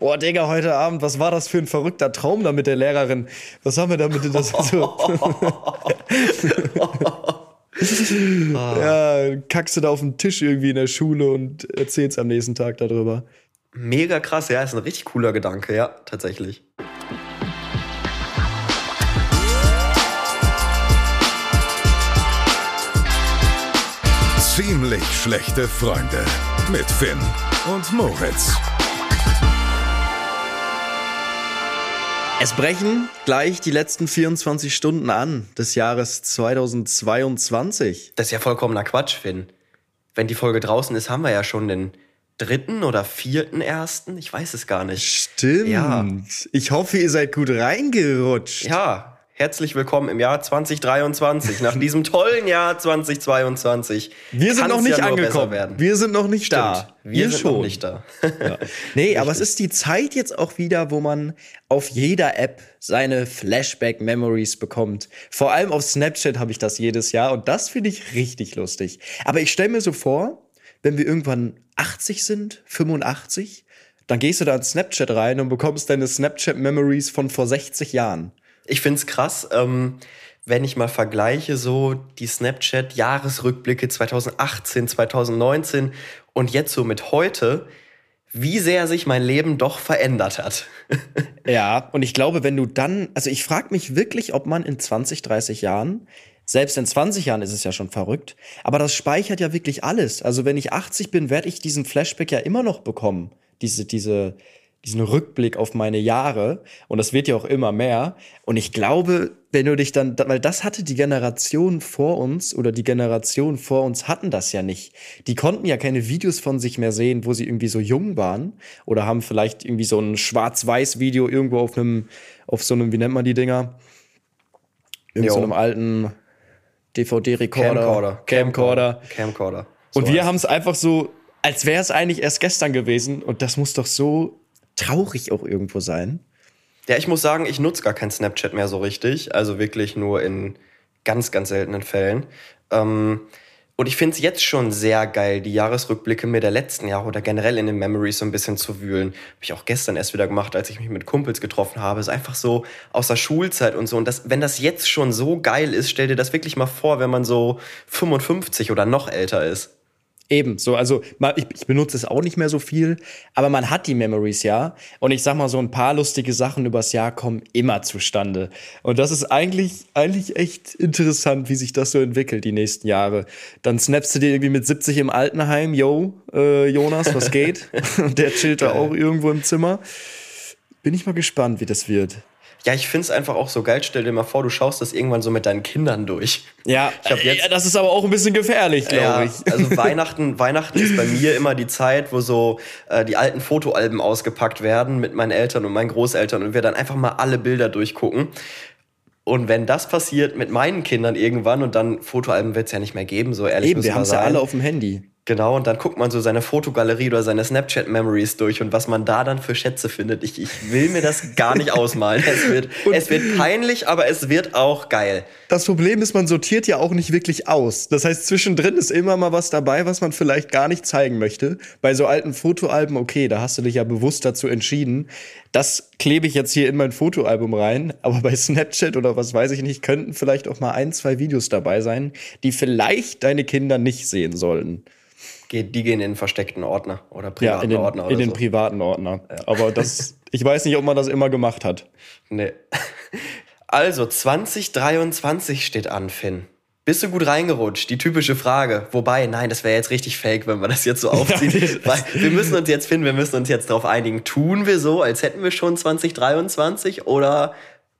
Boah, Digga, heute Abend, was war das für ein verrückter Traum da mit der Lehrerin? Was haben wir da mit das so? ja, kackst du da auf den Tisch irgendwie in der Schule und erzählst am nächsten Tag darüber. Mega krass, ja, ist ein richtig cooler Gedanke, ja, tatsächlich. Ziemlich schlechte Freunde mit Finn und Moritz. Es brechen gleich die letzten 24 Stunden an des Jahres 2022. Das ist ja vollkommener Quatsch, Finn. Wenn die Folge draußen ist, haben wir ja schon den dritten oder vierten ersten. Ich weiß es gar nicht. Stimmt. Ja. Ich hoffe, ihr seid gut reingerutscht. Ja, herzlich willkommen im Jahr 2023, nach diesem tollen Jahr 2022. Wir sind noch nicht ja angekommen. Wir sind noch nicht Stimmt. da. Wir, Wir sind schon. noch nicht da. ja. Nee, aber es ist die Zeit jetzt auch wieder, wo man auf jeder App seine Flashback-Memories bekommt. Vor allem auf Snapchat habe ich das jedes Jahr und das finde ich richtig lustig. Aber ich stelle mir so vor, wenn wir irgendwann 80 sind, 85, dann gehst du da in Snapchat rein und bekommst deine Snapchat-Memories von vor 60 Jahren ich finde es krass, ähm, wenn ich mal vergleiche, so die Snapchat-Jahresrückblicke 2018, 2019 und jetzt so mit heute, wie sehr sich mein Leben doch verändert hat. ja, und ich glaube, wenn du dann, also ich frage mich wirklich, ob man in 20, 30 Jahren, selbst in 20 Jahren ist es ja schon verrückt, aber das speichert ja wirklich alles. Also wenn ich 80 bin, werde ich diesen Flashback ja immer noch bekommen. Diese, diese, diesen Rückblick auf meine Jahre und das wird ja auch immer mehr und ich glaube, wenn du dich dann weil das hatte die Generation vor uns oder die Generation vor uns hatten das ja nicht. Die konnten ja keine Videos von sich mehr sehen, wo sie irgendwie so jung waren oder haben vielleicht irgendwie so ein schwarz-weiß Video irgendwo auf einem auf so einem wie nennt man die Dinger? In so einem alten DVD-Rekorder, Camcorder, Camcorder. Camcorder. So und wir haben es einfach so als wäre es eigentlich erst gestern gewesen und das muss doch so traurig auch irgendwo sein. Ja, ich muss sagen, ich nutze gar kein Snapchat mehr so richtig. Also wirklich nur in ganz, ganz seltenen Fällen. Ähm, und ich finde es jetzt schon sehr geil, die Jahresrückblicke mir der letzten Jahre oder generell in den Memories so ein bisschen zu wühlen. Habe ich auch gestern erst wieder gemacht, als ich mich mit Kumpels getroffen habe. ist einfach so aus der Schulzeit und so. Und das, wenn das jetzt schon so geil ist, stell dir das wirklich mal vor, wenn man so 55 oder noch älter ist. Eben, so, also ich, ich, benutze es auch nicht mehr so viel, aber man hat die Memories ja. Und ich sag mal, so ein paar lustige Sachen übers Jahr kommen immer zustande. Und das ist eigentlich, eigentlich echt interessant, wie sich das so entwickelt, die nächsten Jahre. Dann snappst du dir irgendwie mit 70 im Altenheim, yo, äh, Jonas, was geht? Und der chillt da auch irgendwo im Zimmer. Bin ich mal gespannt, wie das wird. Ja, ich finde es einfach auch so geil. Stell dir mal vor, du schaust das irgendwann so mit deinen Kindern durch. Ja, jetzt, ja das ist aber auch ein bisschen gefährlich, glaube ja, ich. Also Weihnachten, Weihnachten ist bei mir immer die Zeit, wo so äh, die alten Fotoalben ausgepackt werden mit meinen Eltern und meinen Großeltern und wir dann einfach mal alle Bilder durchgucken. Und wenn das passiert mit meinen Kindern irgendwann und dann Fotoalben wird es ja nicht mehr geben, so ehrlich Eben, wir haben es ja alle auf dem Handy. Genau, und dann guckt man so seine Fotogalerie oder seine Snapchat-Memories durch und was man da dann für Schätze findet. Ich, ich will mir das gar nicht ausmalen. Es wird, es wird peinlich, aber es wird auch geil. Das Problem ist, man sortiert ja auch nicht wirklich aus. Das heißt, zwischendrin ist immer mal was dabei, was man vielleicht gar nicht zeigen möchte. Bei so alten Fotoalben, okay, da hast du dich ja bewusst dazu entschieden. Das klebe ich jetzt hier in mein Fotoalbum rein. Aber bei Snapchat oder was weiß ich nicht, könnten vielleicht auch mal ein, zwei Videos dabei sein, die vielleicht deine Kinder nicht sehen sollten geht, die gehen in den versteckten Ordner oder privaten ja, in den, Ordner. Oder in den so. privaten Ordner. Ja. Aber das, ich weiß nicht, ob man das immer gemacht hat. Nee. Also, 2023 steht an, Finn. Bist du gut reingerutscht? Die typische Frage. Wobei, nein, das wäre jetzt richtig fake, wenn man das jetzt so aufzieht. Weil wir müssen uns jetzt finden, wir müssen uns jetzt darauf einigen. Tun wir so, als hätten wir schon 2023 oder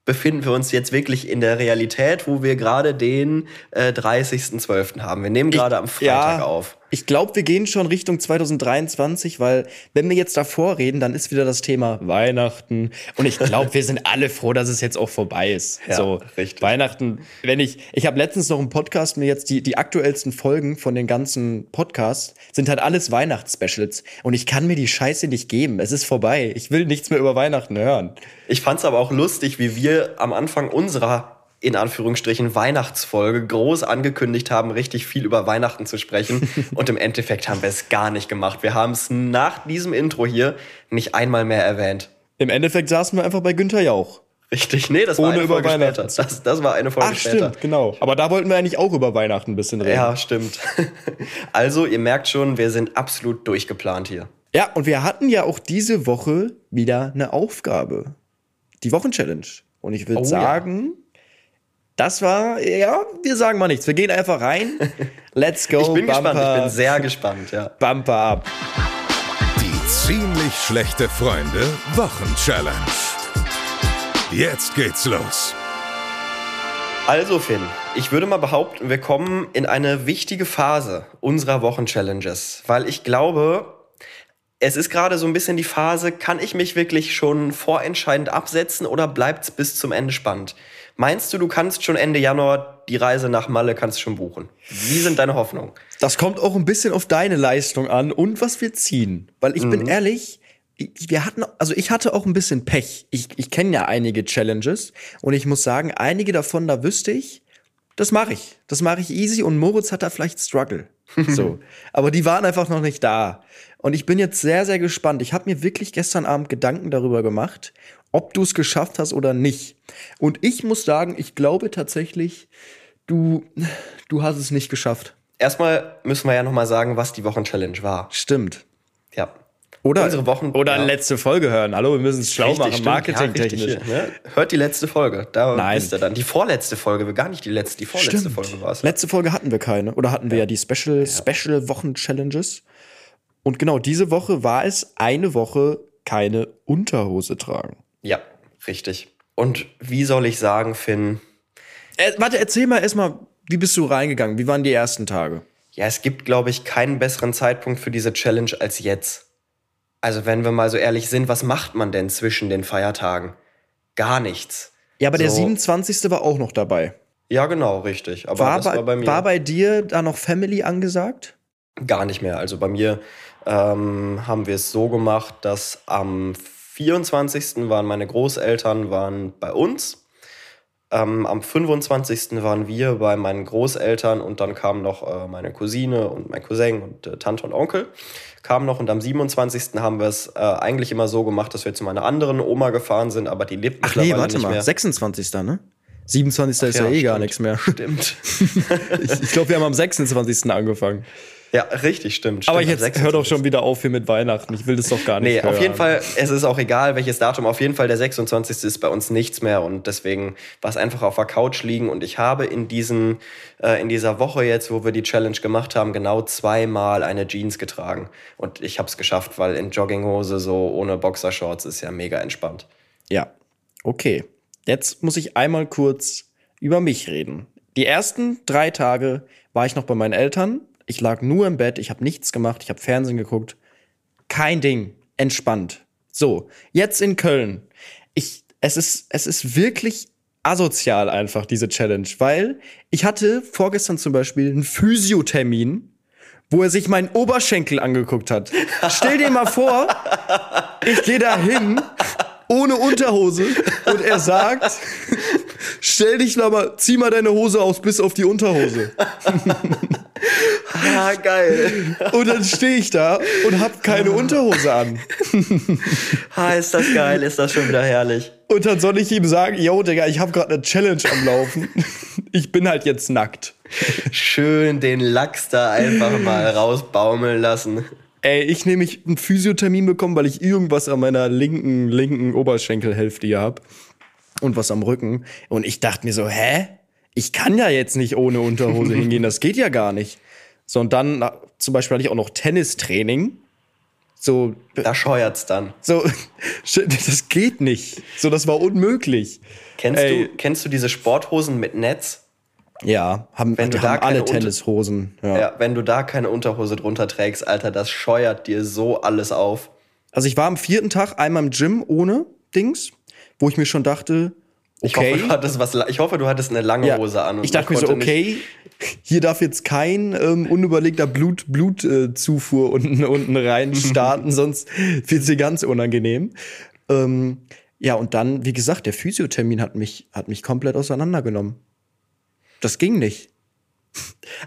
befinden wir uns jetzt wirklich in der Realität, wo wir gerade den äh, 30.12. haben. Wir nehmen gerade am Freitag ja, auf. Ich glaube, wir gehen schon Richtung 2023, weil wenn wir jetzt davor reden, dann ist wieder das Thema Weihnachten. Und ich glaube, wir sind alle froh, dass es jetzt auch vorbei ist. Ja, so richtig. Weihnachten, wenn ich, ich habe letztens noch im Podcast mir jetzt die, die aktuellsten Folgen von den ganzen Podcasts sind halt alles Weihnachtsspecials. Und ich kann mir die Scheiße nicht geben. Es ist vorbei. Ich will nichts mehr über Weihnachten hören. Ich fand's aber auch lustig, wie wir am Anfang unserer in Anführungsstrichen Weihnachtsfolge groß angekündigt haben, richtig viel über Weihnachten zu sprechen. Und im Endeffekt haben wir es gar nicht gemacht. Wir haben es nach diesem Intro hier nicht einmal mehr erwähnt. Im Endeffekt saßen wir einfach bei Günther Jauch. Richtig, nee, das war Ohne eine über Folge Weihnachten. später. Das, das war eine Folge Ach, später. stimmt, genau. Aber da wollten wir eigentlich auch über Weihnachten ein bisschen reden. Ja, stimmt. Also, ihr merkt schon, wir sind absolut durchgeplant hier. Ja, und wir hatten ja auch diese Woche wieder eine Aufgabe. Die Wochenchallenge. Und ich würde Oh ja. Das war, ja, wir sagen mal nichts. Wir gehen einfach rein. Let's go. Ich bin Bumper, gespannt, ich bin sehr gespannt, ja. Bumper ab. Die ziemlich schlechte Freunde Wochenchallenge. Jetzt geht's los. Also, Finn, ich würde mal behaupten, wir kommen in eine wichtige Phase unserer Wochenchallenges, weil ich glaube, es ist gerade so ein bisschen die Phase, kann ich mich wirklich schon vorentscheidend absetzen oder bleibt's bis zum Ende spannend? Meinst du, du kannst schon Ende Januar die Reise nach Malle kannst schon buchen? Wie sind deine Hoffnungen? Das kommt auch ein bisschen auf deine Leistung an und was wir ziehen. Weil ich bin ehrlich, ich- wir hatten, also ich hatte auch ein bisschen Pech. Ich, ich kenne ja einige Challenges und ich muss sagen, einige davon, da wüsste ich, das mache ich. Das mache ich easy und Moritz hat da vielleicht Struggle. So. Aber die waren einfach noch nicht da. Und ich bin jetzt sehr, sehr gespannt. Ich habe mir wirklich gestern Abend Gedanken darüber gemacht, ob du es geschafft hast oder nicht. Und ich muss sagen, ich glaube tatsächlich, du, du hast es nicht geschafft. Erstmal müssen wir ja nochmal sagen, was die Wochenchallenge war. Stimmt. Ja. Oder, Unsere Wochen- oder ja. letzte Folge hören. Hallo, wir müssen es schlau Richtig, machen, stimmt. marketingtechnisch. Ja, hier, ne? Hört die letzte Folge. Da Nein. wisst ihr dann. Die vorletzte Folge, gar nicht die letzte, die vorletzte Folge war es. Letzte Folge hatten wir keine. Oder hatten wir ja, die Special, Special Wochen-Challenges. Und genau, diese Woche war es eine Woche keine Unterhose tragen. Ja, richtig. Und wie soll ich sagen, Finn? Äh, warte, erzähl mal erstmal, wie bist du reingegangen? Wie waren die ersten Tage? Ja, es gibt, glaube ich, keinen besseren Zeitpunkt für diese Challenge als jetzt. Also, wenn wir mal so ehrlich sind, was macht man denn zwischen den Feiertagen? Gar nichts. Ja, aber der So. 27. war auch noch dabei. Ja, genau, richtig. Aber War, bei, war bei mir war bei dir da noch Family angesagt? gar nicht mehr. Also bei mir ähm, haben wir es so gemacht, dass am 24. waren meine Großeltern waren bei uns. Ähm, am 25. waren wir bei meinen Großeltern und dann kamen noch äh, meine Cousine und mein Cousin und äh, Tante und Onkel kamen noch und am 27. haben wir es äh, eigentlich immer so gemacht, dass wir zu meiner anderen Oma gefahren sind, aber die lebt Ach nee, warte nicht mal. mehr. 26. ne? 27. ist ja, ja, eh gar stimmt. nichts mehr. Stimmt. Ich, ich glaube, wir haben am 26. angefangen. Ja, richtig, stimmt. Aber stimmt, am jetzt hör doch 26.. schon wieder auf hier mit Weihnachten. Ich will das doch gar nicht. Nee, auf hören. jeden Fall, es ist auch egal, welches Datum. Auf jeden Fall, der 26. ist bei uns nichts mehr und deswegen war es einfach auf der Couch liegen und ich habe in diesen, äh, in dieser Woche jetzt, wo wir die Challenge gemacht haben, genau zweimal eine Jeans getragen und ich habe es geschafft, weil in Jogginghose so ohne Boxershorts ist ja mega entspannt. Ja, okay. Jetzt muss ich einmal kurz über mich reden. Die ersten drei Tage war ich noch bei meinen Eltern. Ich lag nur im Bett, ich habe nichts gemacht, ich habe Fernsehen geguckt. Kein Ding, entspannt. So, jetzt in Köln. Ich, es ist, es ist wirklich asozial einfach diese Challenge, weil ich hatte vorgestern zum Beispiel einen Physiothermin, wo er sich meinen Oberschenkel angeguckt hat. Stell dir mal vor, ich gehe da hin ohne Unterhose und er sagt, stell dich mal, zieh mal deine Hose aus bis auf die Unterhose. Ah, geil. Und dann stehe ich da und hab keine Unterhose an. Ah, ist das geil, ist das schon wieder herrlich. Und dann soll ich ihm sagen, yo, Digga, ich habe gerade eine Challenge am Laufen. Ich bin halt jetzt nackt. Schön den Lachs da einfach mal rausbaumeln lassen. Ey, ich nämlich einen Physiothermin bekommen, weil ich irgendwas an meiner linken, linken Oberschenkelhälfte hier hab. Und was am Rücken. Und ich dachte mir so, hä? Ich kann ja jetzt nicht ohne Unterhose hingehen, das geht ja gar nicht. So, und dann na, zum Beispiel hatte ich auch noch Tennistraining. So, Da scheuert's dann. so, das geht nicht. So, das war unmöglich. Kennst, Ey. du, kennst du diese Sporthosen mit Netz? Ja, haben, Wenn du die da haben alle Tennishosen. Ja. Ja, wenn du da keine Unterhose drunter trägst, Alter, das scheuert dir so alles auf. Also ich war am vierten Tag einmal im Gym ohne Dings, wo ich mir schon dachte, Ich, okay. hoffe, du hattest was, ich hoffe, du hattest eine lange Ja, Hose an. ich dachte mir so, okay, hier darf jetzt kein ähm, unüberlegter Blut, Blutzufuhr unten, unten rein starten, sonst wird sie ganz unangenehm. Ähm, Ja, und dann, wie gesagt, der Physiothermin hat mich, hat mich komplett auseinandergenommen. Das ging nicht.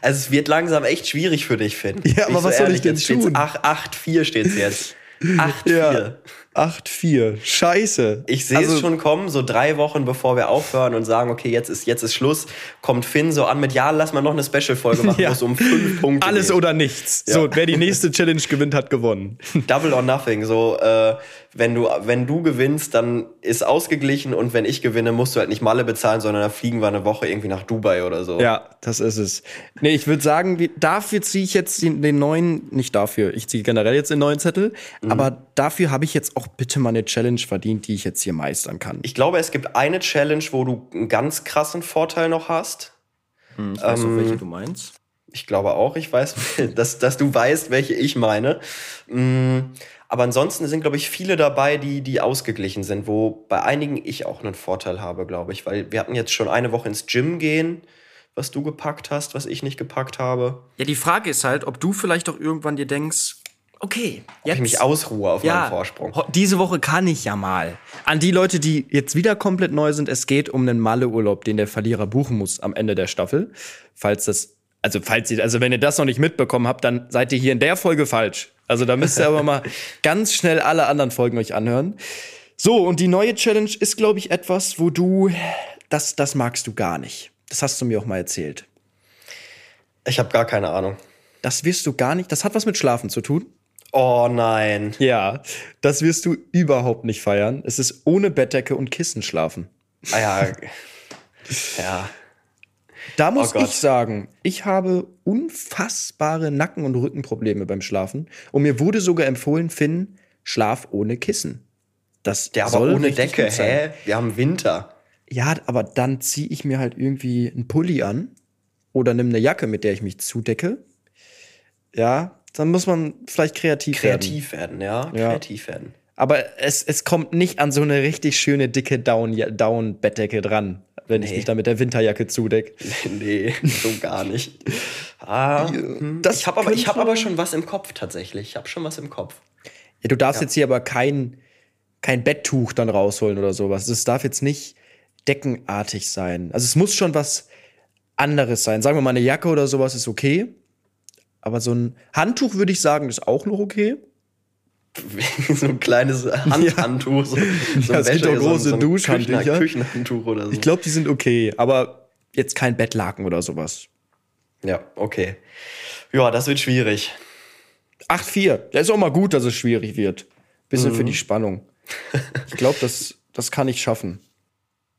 Also es wird langsam echt schwierig für dich, Finn. Ja, aber so was soll ehrlich, ich denn jetzt tun? 8-4 steht's jetzt. 8-4. Ja. 8-4. Scheiße. Ich sehe Also- es schon kommen, so drei Wochen bevor wir aufhören und sagen, okay, jetzt ist, jetzt ist Schluss, kommt Finn so an mit, ja, lass mal noch eine Special-Folge machen, Ja. wo es um fünf Punkte Alles geht. oder nichts. So, wer die nächste Challenge gewinnt, hat gewonnen. Double or nothing. So, äh, wenn du, wenn du gewinnst, dann ist ausgeglichen und wenn ich gewinne, musst du halt nicht Malle bezahlen, sondern dann fliegen wir eine Woche irgendwie nach Dubai oder so. Ja, das ist es. Nee, ich würde sagen, dafür ziehe ich jetzt den, den neuen, nicht dafür, ich ziehe generell jetzt den neuen Zettel, aber dafür habe ich jetzt auch bitte mal eine Challenge verdient, die ich jetzt hier meistern kann. Ich glaube, es gibt eine Challenge, wo du einen ganz krassen Vorteil noch hast. ich weiß auch, welche du meinst. Ich glaube auch, ich weiß, dass, dass du weißt, welche ich meine. Mm, Aber ansonsten sind, glaube ich, viele dabei, die, die ausgeglichen sind, wo bei einigen ich auch einen Vorteil habe, glaube ich. Weil wir hatten jetzt schon eine Woche ins Gym gehen, was du gepackt hast, was ich nicht gepackt habe. Ja, die Frage ist halt, ob du vielleicht auch irgendwann dir denkst, okay, Ob jetzt ich mich ausruhe auf meinem Vorsprung. Diese Woche kann ich ja mal. An die Leute, die jetzt wieder komplett neu sind, es geht um einen Malle-Urlaub, den der Verlierer buchen muss am Ende der Staffel. Falls das, also falls ihr, also wenn ihr das noch nicht mitbekommen habt, dann seid ihr hier in der Folge falsch. Also da müsst ihr aber mal ganz schnell alle anderen Folgen euch anhören. So, und die neue Challenge ist, glaube ich, etwas, wo du, das, das magst du gar nicht. Das hast du mir auch mal erzählt. Ich habe gar keine Ahnung. Das wirst du gar nicht, das hat was mit Schlafen zu tun. Oh nein. Ja, das wirst du überhaupt nicht feiern. Es ist ohne Bettdecke und Kissen schlafen. Ah ja. ja. Da muss Oh ich sagen, ich habe unfassbare Nacken- und Rückenprobleme beim Schlafen. Und mir wurde sogar empfohlen, Finn, schlaf ohne Kissen. Das Der aber soll ohne Decke, hä? Wir haben Winter. Ja, aber dann ziehe ich mir halt irgendwie einen Pulli an oder nimm eine Jacke, mit der ich mich zudecke. Ja, dann muss man vielleicht kreativ, werden. Kreativ werden, ja. Ja. Kreativ werden. Aber es, es kommt nicht an so eine richtig schöne, dicke Down- Down-Bettdecke dran, wenn ich Nee. mich da mit der Winterjacke zudecke. nee, so gar nicht. Ah, hm. das ich habe aber, ich hab aber schon was im Kopf tatsächlich. Ich habe schon was im Kopf. Ja, du darfst jetzt hier aber kein, kein Betttuch dann rausholen oder sowas. Es darf jetzt nicht deckenartig sein. Also es muss schon was anderes sein. Sagen wir mal, eine Jacke oder sowas ist okay. Aber so ein Handtuch würde ich sagen, ist auch noch okay. so ein kleines Handhandtuch. So, so Ja, es gibt auch große so Duschhandtücher. Küchen- Küchenhandtuch oder so. Ich glaube, die sind okay. Aber jetzt kein Bettlaken oder sowas. Ja, okay. Ja, das wird schwierig. 8-4. Ja, ist auch mal gut, dass es schwierig wird. Bisschen Mhm. für die Spannung. Ich glaube, das, das kann ich schaffen.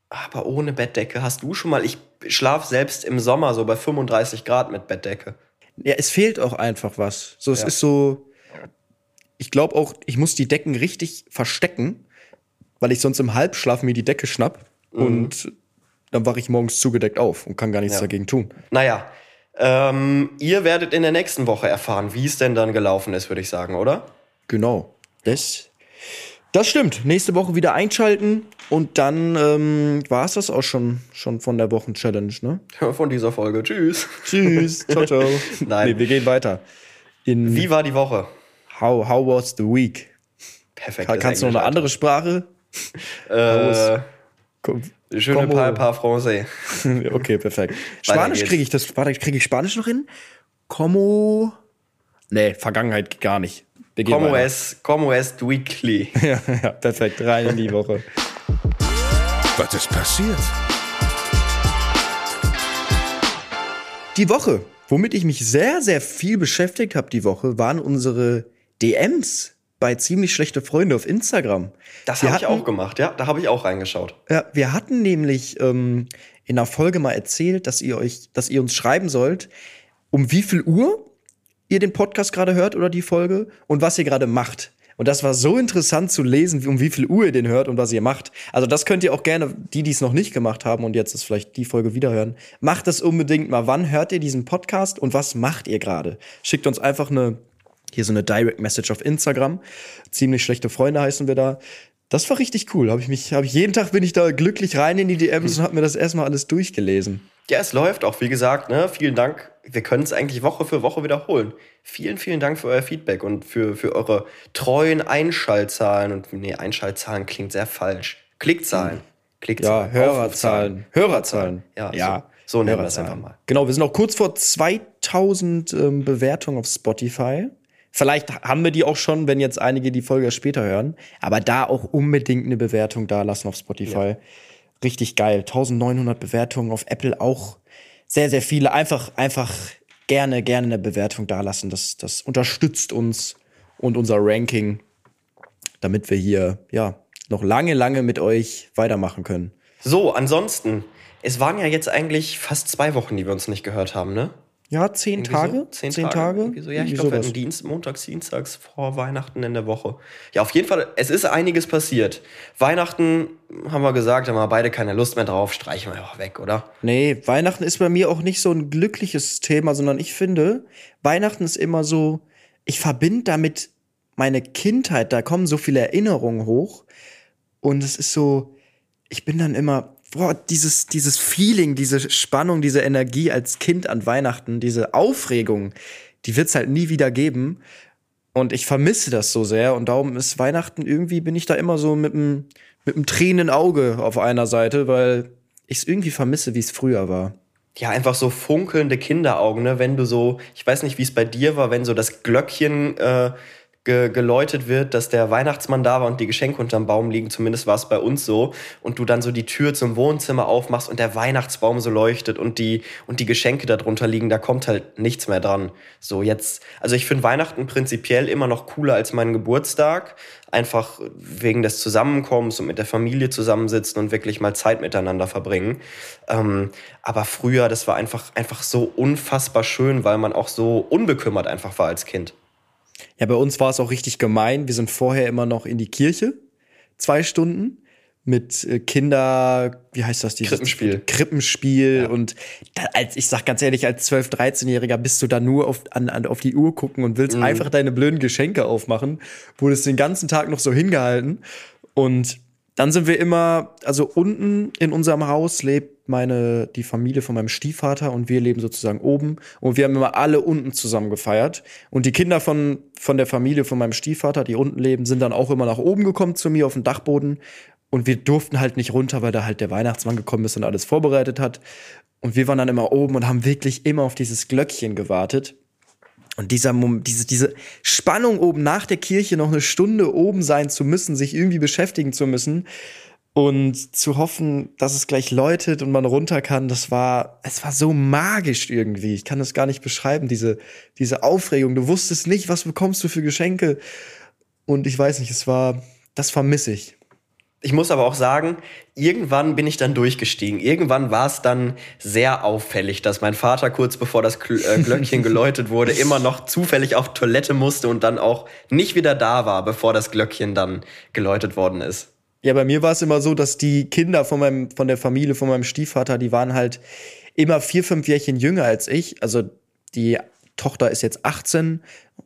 Aber ohne Bettdecke hast du schon mal. Ich schlaf selbst im Sommer so bei 35 Grad mit Bettdecke. Ja, es fehlt auch einfach was. So, es Ja. ist so. Ich glaube auch, ich muss die Decken richtig verstecken, weil ich sonst im Halbschlaf mir die Decke schnapp und dann wache ich morgens zugedeckt auf und kann gar nichts Ja. dagegen tun. Naja, ähm, ihr werdet in der nächsten Woche erfahren, wie es denn dann gelaufen ist, würde ich sagen, oder? Genau. Das, das stimmt. Nächste Woche wieder einschalten und dann ähm, war es das auch schon, schon von der Wochen-Challenge, ne? Von dieser Folge. Tschüss. Tschüss. ciao, ciao. Nein. Nee, wir gehen weiter. In Wie war die Woche? How, how was the week? Perfekt. Kann, kannst du noch eine andere Sprache? Äh, je ne parle pas français. Okay, perfekt. Spanisch kriege ich das. Warte, kriege ich Spanisch noch hin? Como. Nee, Vergangenheit geht gar nicht. Como es, como es weekly. Ja, ja, perfekt. Rein in die Woche. Was ist passiert? Die Woche, womit ich mich sehr, sehr viel beschäftigt habe die Woche, waren unsere DMs bei ziemlich schlechte Freunde auf Instagram. Das habe ich auch gemacht, ja. Da habe ich auch reingeschaut. Ja, wir hatten nämlich ähm, in einer Folge mal erzählt, dass ihr euch, dass ihr uns schreiben sollt, um wie viel Uhr ihr den Podcast gerade hört oder die Folge und was ihr gerade macht. Und das war so interessant zu lesen, um wie viel Uhr ihr den hört und was ihr macht. Also das könnt ihr auch gerne, die, die es noch nicht gemacht haben und jetzt ist vielleicht die Folge wiederhören, macht das unbedingt mal. Wann hört ihr diesen Podcast und was macht ihr gerade? Schickt uns einfach eine, hier so eine Direct Message auf Instagram. Ziemlich schlechte Freunde heißen wir da. Das war richtig cool. Habe ich mich, habe ich jeden Tag bin ich da glücklich rein in die DMs und habe mir das erstmal alles durchgelesen. Ja, es läuft auch, wie gesagt, ne? Vielen Dank. Wir können es eigentlich Woche für Woche wiederholen. Vielen, vielen Dank für euer Feedback und für, für eure treuen Einschaltzahlen. Und nee, Einschaltzahlen klingt sehr falsch. Klickzahlen. Klickzahlen. Ja, Hörerzahlen. Hörerzahlen. Ja, ja. So, so nennen wir es einfach mal. Genau, wir sind auch kurz vor 2000 ähm, Bewertungen auf Spotify. Vielleicht haben wir die auch schon, wenn jetzt einige die Folge später hören. Aber da auch unbedingt eine Bewertung da lassen auf Spotify. Ja. Richtig geil. 1900 Bewertungen auf Apple auch sehr, sehr viele. Einfach, einfach gerne, gerne eine Bewertung da lassen. Das, das unterstützt uns und unser Ranking, damit wir hier, ja, noch lange, lange mit euch weitermachen können. So, ansonsten, es waren ja jetzt eigentlich fast zwei Wochen, die wir uns nicht gehört haben, ne? Ja, zehn Irgendwie Tage. So? Zehn, zehn Tage. Tage? So. Ja, ich glaube, Dienst, montags, dienstags vor Weihnachten in der Woche. Ja, auf jeden Fall, es ist einiges passiert. Weihnachten haben wir gesagt, haben wir beide keine Lust mehr drauf, streichen wir einfach weg, oder? Nee, Weihnachten ist bei mir auch nicht so ein glückliches Thema, sondern ich finde, Weihnachten ist immer so, ich verbinde damit meine Kindheit, da kommen so viele Erinnerungen hoch. Und es ist so, ich bin dann immer, boah, dieses, dieses Feeling, diese Spannung, diese Energie als Kind an Weihnachten, diese Aufregung, die wird's halt nie wieder geben. Und ich vermisse das so sehr. Und darum ist Weihnachten irgendwie, bin ich da immer so mit einem mit einem tränenden Auge auf einer Seite, weil ich es irgendwie vermisse, wie es früher war. Ja, einfach so funkelnde Kinderaugen, ne? Wenn du so, ich weiß nicht, wie es bei dir war, wenn so das Glöckchen äh, ge geläutet wird, dass der Weihnachtsmann da war und die Geschenke unterm Baum liegen, zumindest war es bei uns so, und du dann so die Tür zum Wohnzimmer aufmachst und der Weihnachtsbaum so leuchtet und die, und die Geschenke darunter liegen, da kommt halt nichts mehr dran. So jetzt, also ich finde Weihnachten prinzipiell immer noch cooler als meinen Geburtstag, einfach wegen des Zusammenkommens und mit der Familie zusammensitzen und wirklich mal Zeit miteinander verbringen. Ähm, aber früher, das war einfach, einfach so unfassbar schön, weil man auch so unbekümmert einfach war als Kind. Ja, bei uns war es auch richtig gemein. Wir sind vorher immer noch in die Kirche, zwei Stunden mit äh, Kinder, wie heißt das? Dieses Krippenspiel. Krippenspiel. Ja. Und da, als ich sag ganz ehrlich, als 12-, 13-Jähriger bist du da nur auf, an, an, auf die Uhr gucken und willst mhm. einfach deine blöden Geschenke aufmachen. Wurdest den ganzen Tag noch so hingehalten. Und dann sind wir immer, also unten in unserem Haus lebt meine, die Familie von meinem Stiefvater und wir leben sozusagen oben und wir haben immer alle unten zusammen gefeiert. Und die Kinder von, von der Familie von meinem Stiefvater, die unten leben, sind dann auch immer nach oben gekommen zu mir auf den Dachboden und wir durften halt nicht runter, weil da halt der Weihnachtsmann gekommen ist und alles vorbereitet hat. Und wir waren dann immer oben und haben wirklich immer auf dieses Glöckchen gewartet. Und dieser Moment, diese, diese Spannung oben nach der Kirche noch eine Stunde oben sein zu müssen, sich irgendwie beschäftigen zu müssen und zu hoffen, dass es gleich läutet und man runter kann, das war, es war so magisch irgendwie. Ich kann das gar nicht beschreiben, diese, diese Aufregung. Du wusstest nicht, was bekommst du für Geschenke. Und ich weiß nicht, es war, das vermisse ich. Ich muss aber auch sagen, irgendwann bin ich dann durchgestiegen. Irgendwann war es dann sehr auffällig, dass mein Vater kurz bevor das äh, Glöckchen geläutet wurde, immer noch zufällig auf Toilette musste und dann auch nicht wieder da war, bevor das Glöckchen dann geläutet worden ist. Ja, bei mir war es immer so, dass die Kinder von meinem, von der Familie, von meinem Stiefvater, die waren halt immer vier, fünf Jährchen jünger als ich. Also die Tochter ist jetzt 18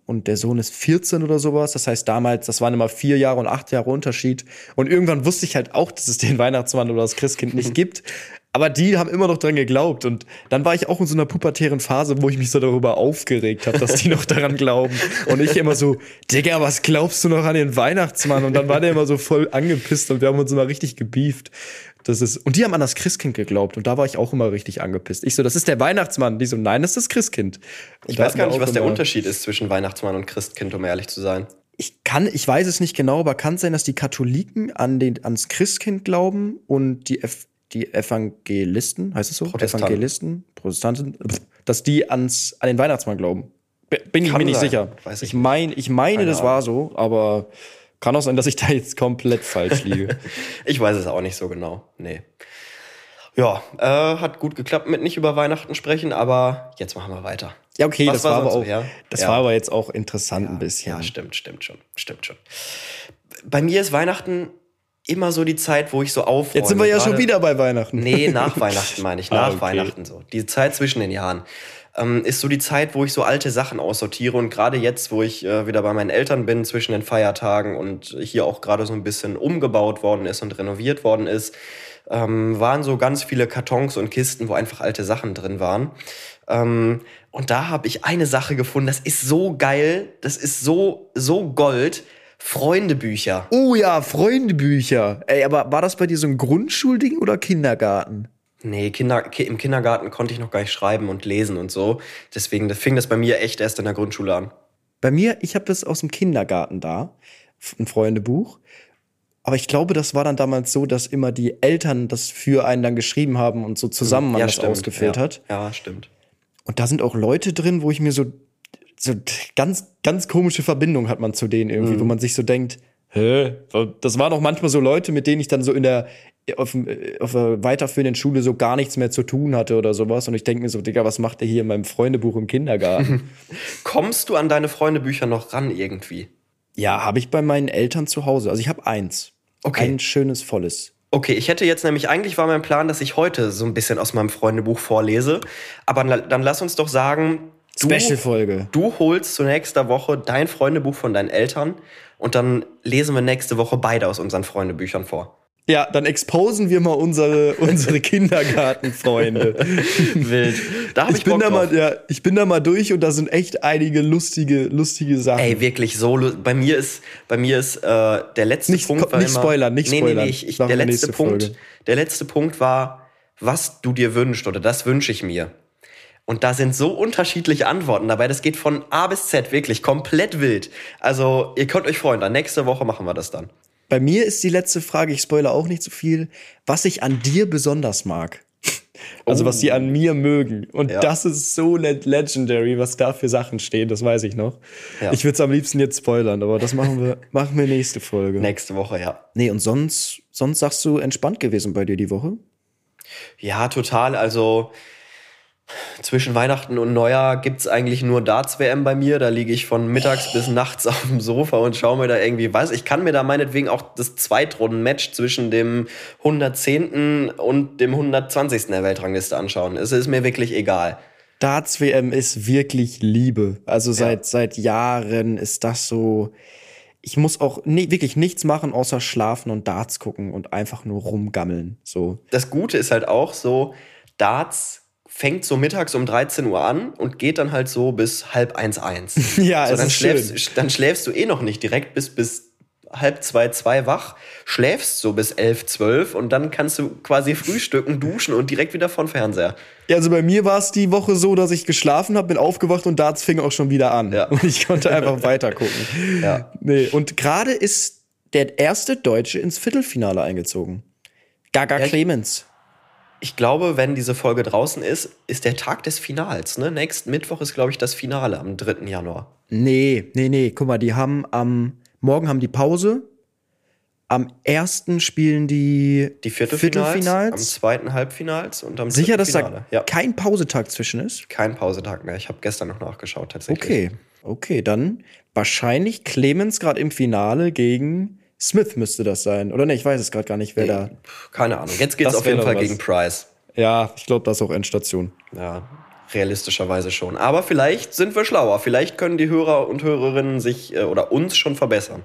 und der Sohn ist 14 oder sowas. Das heißt, damals, das waren immer vier Jahre und acht Jahre Unterschied. Und irgendwann wusste ich halt auch, dass es den Weihnachtsmann oder das Christkind nicht gibt. Aber die haben immer noch dran geglaubt. Und dann war ich auch in so einer pubertären Phase, wo ich mich so darüber aufgeregt habe, dass die noch daran glauben. Und ich immer so, Digga, was glaubst du noch an den Weihnachtsmann? Und dann war der immer so voll angepisst und wir haben uns immer richtig gebieft. Das ist, und die haben an das Christkind geglaubt und da war ich auch immer richtig angepisst. Ich so, das ist der Weihnachtsmann. Die so, nein, das ist das Christkind. Und ich weiß gar nicht, was der Unterschied ist zwischen Weihnachtsmann und Christkind, um ehrlich zu sein. Ich kann, ich weiß es nicht genau, aber kann es sein, dass die Katholiken an den, ans Christkind glauben und die, die Evangelisten, heißt es so? Protestanten. Evangelisten, Protestanten, dass die ans, an den Weihnachtsmann glauben. Bin ich mir nicht sein. sicher. Weiß ich, ich meine, ich meine, das war so, aber kann auch sein, dass ich da jetzt komplett falsch liege. ich weiß es auch nicht so genau. Nee. Ja, äh, hat gut geklappt mit nicht über Weihnachten sprechen, aber jetzt machen wir weiter. Ja, okay, Was das war, war aber auch, so, das ja. war aber jetzt auch interessant ja, ein bisschen. Ja, stimmt, stimmt schon, stimmt schon. Bei mir ist Weihnachten immer so die Zeit, wo ich so aufräume. Jetzt sind wir ja Gerade, schon wieder bei Weihnachten. Nee, nach Weihnachten meine ich, ah, nach ah, okay. Weihnachten so. Die Zeit zwischen den Jahren. ähm, ist so die Zeit, wo ich so alte Sachen aussortiere. Und gerade jetzt, wo ich äh, wieder bei meinen Eltern bin zwischen den Feiertagen und hier auch gerade so ein bisschen umgebaut worden ist und renoviert worden ist, ähm, waren so ganz viele Kartons und Kisten, wo einfach alte Sachen drin waren. Ähm, und da habe ich eine Sache gefunden, das ist so geil, das ist so, so Gold. Freundebücher. Oh ja, Freundebücher. Ey, aber war das bei dir so ein Grundschulding oder Kindergarten? Nee, Kinder, im Kindergarten konnte ich noch gar nicht schreiben und lesen und so. Deswegen fing das bei mir echt erst in der Grundschule an. Bei mir, ich habe das aus dem Kindergarten da, ein Freundebuch. Aber ich glaube, das war dann damals so, dass immer die Eltern das für einen dann geschrieben haben und so zusammen man ja, das stimmt. ausgefüllt ja. hat. Ja, stimmt. Und da sind auch Leute drin, wo ich mir so, so ganz, ganz komische Verbindungen hat man zu denen irgendwie, Mhm. wo man sich so denkt, hä? Das waren auch manchmal so Leute, mit denen ich dann so in der, auf, auf der weiterführenden Schule so gar nichts mehr zu tun hatte oder sowas. Und ich denke mir so, Digga, was macht der hier in meinem Freundebuch im Kindergarten? Kommst du an deine Freundebücher noch ran irgendwie? ja, habe ich bei meinen Eltern zu Hause. Also ich habe eins. Okay. Ein schönes, volles. Okay, ich hätte jetzt nämlich, eigentlich war mein Plan, dass ich heute so ein bisschen aus meinem Freundebuch vorlese. Aber dann lass uns doch sagen, Special-Folge. du holst zu nächster Woche dein Freundebuch von deinen Eltern und dann lesen wir nächste Woche beide aus unseren Freundebüchern vor. Ja, dann exposen wir mal unsere, unsere Kindergartenfreunde. Wild. Da habe ich, Ich bin Bock da drauf. mal, ja, ich bin da mal durch und da sind echt einige lustige, lustige Sachen. Ey, wirklich so. Bei mir ist, bei mir ist äh, der letzte Nicht- Punkt war nicht immer, spoilern, nicht nee, Nee, spoilern. nee, ich, ich, Machen der letzte Punkt, Folge. der letzte Punkt war, was du dir wünschst oder das wünsche ich mir. Und da sind so unterschiedliche Antworten dabei. Das geht von A bis Z wirklich komplett wild. Also ihr könnt euch freuen. Dann nächste Woche machen wir das dann. Bei mir ist die letzte Frage, ich spoilere auch nicht so viel, was ich an dir besonders mag. Also was sie an mir mögen. Und Ja. das ist so le- legendary, was da für Sachen stehen, das weiß ich noch. Ja. Ich würde es am liebsten jetzt spoilern, aber das machen wir, machen wir nächste Folge. Nächste Woche, ja. Nee, und sonst, sonst sagst du entspannt gewesen bei dir die Woche? Ja, total. Also zwischen Weihnachten und Neujahr gibt's eigentlich nur Darts-WM bei mir. Da liege ich von mittags bis nachts auf dem Sofa und schaue mir da irgendwie was. Ich kann mir da meinetwegen auch das Zweitrunden-Match zwischen dem 110. und dem 120. der Weltrangliste anschauen. Es ist mir wirklich egal. Darts WM ist wirklich Liebe. Also seit, seit Jahren ist das so. Ich muss auch nie, wirklich nichts machen, außer schlafen und Darts gucken und einfach nur rumgammeln. So. Das Gute ist halt auch so, Darts fängt so mittags um 13 Uhr an und geht dann halt so bis halb eins eins. Ja, so, dann ist schläfst, dann schläfst du eh noch nicht direkt bis, bis halb zwei, zwei wach, schläfst so bis elf, zwölf und dann kannst du quasi frühstücken, duschen und direkt wieder von Fernseher. Ja, also bei mir war es die Woche so, dass ich geschlafen habe, bin aufgewacht und Darts fing auch schon wieder an. Ja. Und ich konnte einfach weiter gucken. Ja. Nee. Und gerade ist der erste Deutsche ins Viertelfinale eingezogen. Gaga Ja, Clemens. Ich glaube, wenn diese Folge draußen ist, ist der Tag des Finals. Ne? Nächsten Mittwoch ist, glaube ich, das Finale am 3. Januar. Nee, nee, nee. Guck mal, die haben am morgen haben die Pause. Am ersten spielen die, Die Viertelfinals, am Viertelfinals. zweiten Halbfinals und am Sicher, dass da Finale. Ja, kein Pausetag zwischen ist? kein Pausetag mehr. Ich habe gestern noch nachgeschaut tatsächlich. Okay, okay, dann wahrscheinlich Clemens gerade im Finale gegen Smith müsste das sein. Oder ne, ich weiß es gerade gar nicht, wer da. Keine Ahnung. Jetzt geht's Das auf jeden Fall was. gegen Price. Ja, ich glaube, das ist auch Endstation. Ja, realistischerweise schon. Aber vielleicht sind wir schlauer. Vielleicht können die Hörer und Hörerinnen sich äh, oder uns schon verbessern.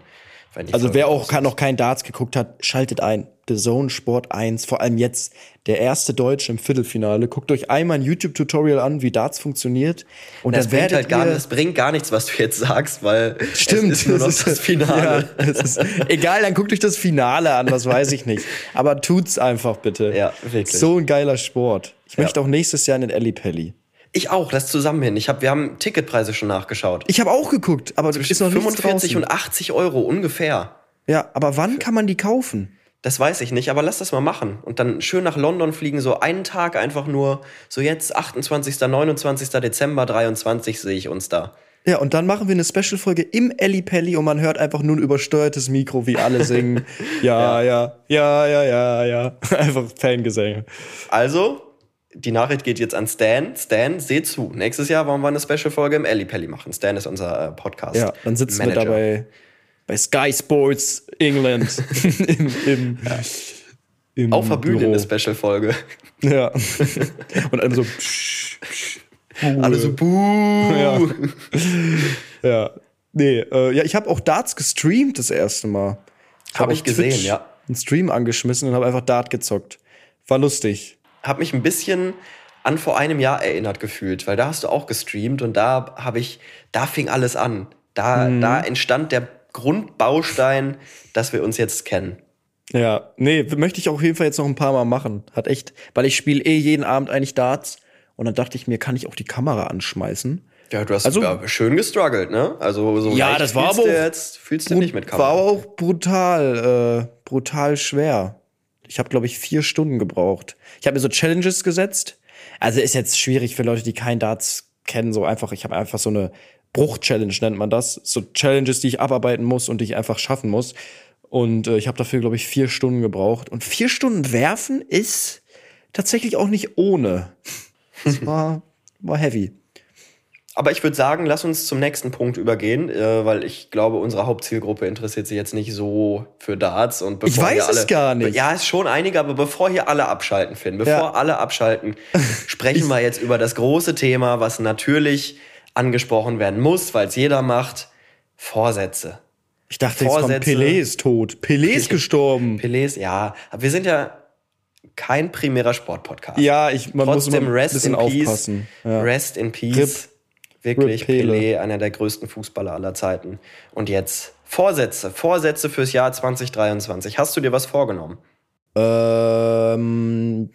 Also wer auch noch kein Darts geguckt hat, schaltet ein. The Zone Sport 1, vor allem jetzt der erste Deutsche im Viertelfinale. Guckt euch einmal ein YouTube-Tutorial an, wie Darts funktioniert. Und das bringt halt gar das bringt gar nichts, was du jetzt sagst, weil Stimmt, es ist nur noch das, Finale. Ja, es ist, egal, dann guckt euch das Finale an, was weiß ich nicht. Aber tut's einfach bitte. Ja, wirklich. So ein geiler Sport. Ich Ja. möchte auch nächstes Jahr in den Ellipelli. Ich auch, lass zusammen hin. Ich hab, wir haben Ticketpreise schon nachgeschaut. Ich habe auch geguckt, aber ist noch nichts 45 draußen. und 80 Euro ungefähr. Ja, aber wann kann man die kaufen? Das weiß ich nicht, aber lass das mal machen. Und dann schön nach London fliegen, so einen Tag einfach nur, so jetzt 28., 29. Dezember 23 sehe ich uns da. Ja, und dann machen wir eine Special-Folge im Ellipelli und man hört einfach nur ein übersteuertes Mikro, wie alle singen. Ja, ja, ja, ja, ja, ja. Einfach Fangesänge. Also, die Nachricht geht jetzt an Stan. Stan, seh zu. Nächstes Jahr wollen wir eine Special-Folge im Ellipelli machen. Stan ist unser äh, Podcast. Ja, dann sitzen wir Manager. dabei bei Sky Sports England im, im, im Auf der Bühne Büro. eine Special-Folge. Ja. Und dann so. psch, psch. Alle so, buh. Ja. ja. Nee, äh, ja, ich habe auch Darts gestreamt das erste Mal. Hab auf ich gesehen, Twitch ja. Einen Stream angeschmissen und habe einfach Dart gezockt. War lustig. Hab mich ein bisschen an vor einem Jahr erinnert gefühlt, weil da hast du auch gestreamt und da habe ich, da fing alles an. Da, Mhm. da entstand der Grundbaustein, dass wir uns jetzt kennen. Ja, nee, möchte ich auf jeden Fall jetzt noch ein paar Mal machen. Hat echt, weil ich spiele eh jeden Abend eigentlich Darts und dann dachte ich mir, kann ich auch die Kamera anschmeißen? Ja, du hast Also- schön gestruggelt, ne? Also so Ja, das war fühlst aber jetzt fühlst du nicht mit War Kamera. aber auch brutal, äh, brutal schwer. Ich habe, glaube ich, vier Stunden gebraucht. Ich habe mir so Challenges gesetzt. Also ist jetzt schwierig für Leute, die kein Darts kennen. So einfach, ich habe einfach so eine Bruch-Challenge, nennt man das. So Challenges, die ich abarbeiten muss und die ich einfach schaffen muss. Und äh, ich habe dafür, glaube ich, vier Stunden gebraucht. Und vier Stunden werfen ist tatsächlich auch nicht ohne. Das war, war heavy. Aber ich würde sagen, lass uns zum nächsten Punkt übergehen, äh, weil ich glaube, unsere Hauptzielgruppe interessiert sich jetzt nicht so für Darts. Und bevor Ich weiß alle, es gar nicht. Ja, ist schon einige, aber bevor hier alle abschalten, Finn, bevor Ja. alle abschalten, sprechen wir jetzt über das große Thema, was natürlich angesprochen werden muss, weil es jeder macht. Vorsätze. Ich dachte, jetzt kommt Vorsätze. Pelé ist tot. Pelé ist gestorben. Pelés, ja. Aber wir sind ja kein primärer Sportpodcast. Ja, ich, man muss Trotzdem immer ein Rest bisschen in Peace. aufpassen. Ja. Rest in Peace. Rip Pele. Pelé, einer der größten Fußballer aller Zeiten. Und jetzt Vorsätze. Vorsätze fürs Jahr 2023. Hast du dir was vorgenommen? Ähm,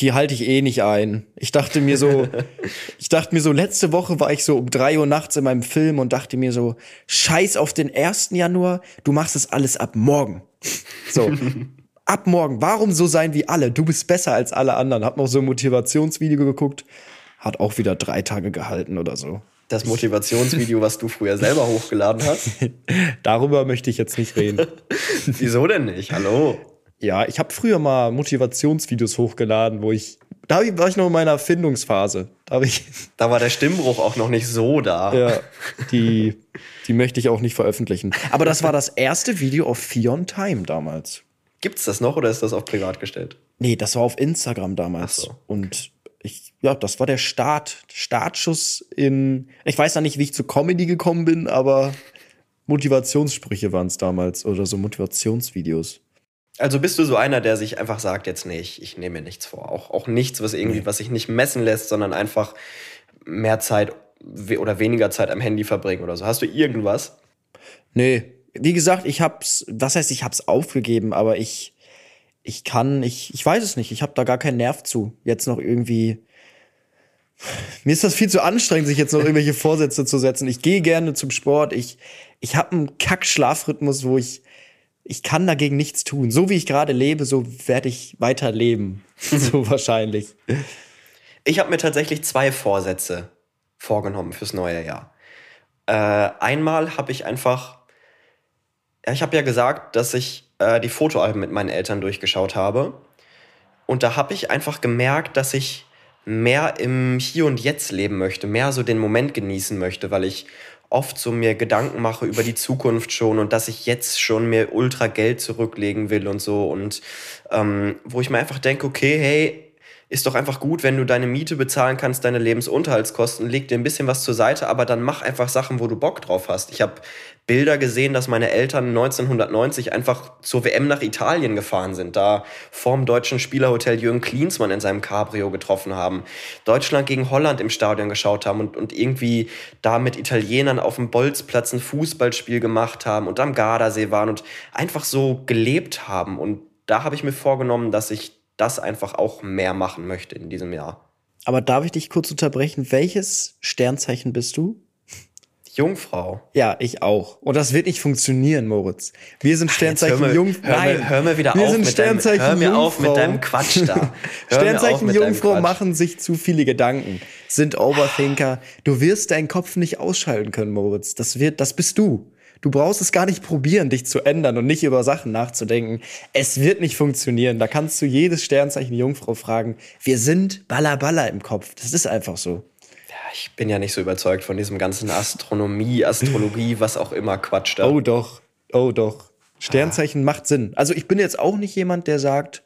die halte ich eh nicht ein. Ich dachte mir so, ich dachte mir so, letzte Woche war ich so um drei Uhr nachts in meinem Film und dachte mir so, scheiß auf den 1. Januar, du machst das alles ab morgen. So. ab morgen. Warum so sein wie alle? Du bist besser als alle anderen. Hab noch so ein Motivationsvideo geguckt. Hat auch wieder drei Tage gehalten oder so. Das Motivationsvideo, was du früher selber hochgeladen hast? Darüber möchte ich jetzt nicht reden. Wieso denn nicht? Hallo? Ja, ich habe früher mal Motivationsvideos hochgeladen, wo ich. Da war ich noch in meiner Erfindungsphase. Da ich. Da war der Stimmbruch auch noch nicht so da. Ja, die, die möchte ich auch nicht veröffentlichen. Aber das war das erste Video auf Fion Time damals. Gibt's das noch oder ist das auf privat gestellt? Nee, das war auf Instagram damals. So, Und ja, das war der Start, Startschuss in. Ich weiß noch nicht, wie ich zu Comedy gekommen bin, aber Motivationssprüche waren es damals oder so Motivationsvideos. Also bist du so einer, der sich einfach sagt, jetzt nee, ich, ich nehme mir nichts vor. Auch, auch nichts, was irgendwie, was sich nicht messen lässt, sondern einfach mehr Zeit oder weniger Zeit am Handy verbringen oder so. Hast du irgendwas? Nee, wie gesagt, ich hab's, was heißt, ich hab's aufgegeben, aber ich, ich kann, ich, ich weiß es nicht, ich habe da gar keinen Nerv zu. Jetzt noch irgendwie. Mir ist das viel zu anstrengend, sich jetzt noch irgendwelche Vorsätze zu setzen. Ich gehe gerne zum Sport. Ich, ich habe einen Kack-Schlafrhythmus, wo ich, ich kann dagegen nichts tun. So wie ich gerade lebe, so werde ich weiter leben. so wahrscheinlich. Ich habe mir tatsächlich zwei Vorsätze vorgenommen fürs neue Jahr. Äh, einmal habe ich einfach, ja, ich habe ja gesagt, dass ich äh, die Fotoalben mit meinen Eltern durchgeschaut habe. Und da habe ich einfach gemerkt, dass ich mehr im Hier und Jetzt leben möchte, mehr so den Moment genießen möchte, weil ich oft so mir Gedanken mache über die Zukunft schon und dass ich jetzt schon mir ultra Geld zurücklegen will und so und ähm, wo ich mir einfach denke, okay, hey, ist doch einfach gut, wenn du deine Miete bezahlen kannst, deine Lebensunterhaltskosten, leg dir ein bisschen was zur Seite, aber dann mach einfach Sachen, wo du Bock drauf hast. Ich habe Bilder gesehen, dass meine Eltern 1990 einfach zur WM nach Italien gefahren sind, da vorm deutschen Spielerhotel Jürgen Klinsmann in seinem Cabrio getroffen haben, Deutschland gegen Holland im Stadion geschaut haben und, und irgendwie da mit Italienern auf dem Bolzplatz ein Fußballspiel gemacht haben und am Gardasee waren und einfach so gelebt haben. Und da habe ich mir vorgenommen, dass ich das einfach auch mehr machen möchte in diesem Jahr. Aber darf ich dich kurz unterbrechen? Welches Sternzeichen bist du? Jungfrau. Ja, ich auch. Und das wird nicht funktionieren, Moritz. Wir sind Sternzeichen hör mir, Jung. Hör mir, hör mir wieder wir auf sind mit deinem, Sternzeichen hör mir auf mit Jungfrau. deinem Quatsch da. Hör Sternzeichen deinem Jungfrau machen sich zu viele Gedanken, sind Overthinker. Du wirst deinen Kopf nicht ausschalten können, Moritz. Das wird, das bist du. Du brauchst es gar nicht probieren, dich zu ändern und nicht über Sachen nachzudenken. Es wird nicht funktionieren. Da kannst du jedes Sternzeichen Jungfrau fragen. Wir sind Balla Balla im Kopf. Das ist einfach so. Ich bin ja nicht so überzeugt von diesem ganzen Astronomie, Astrologie, was auch immer Quatsch da. Oh doch, oh doch. Sternzeichen macht Sinn. Also ich bin jetzt auch nicht jemand, der sagt,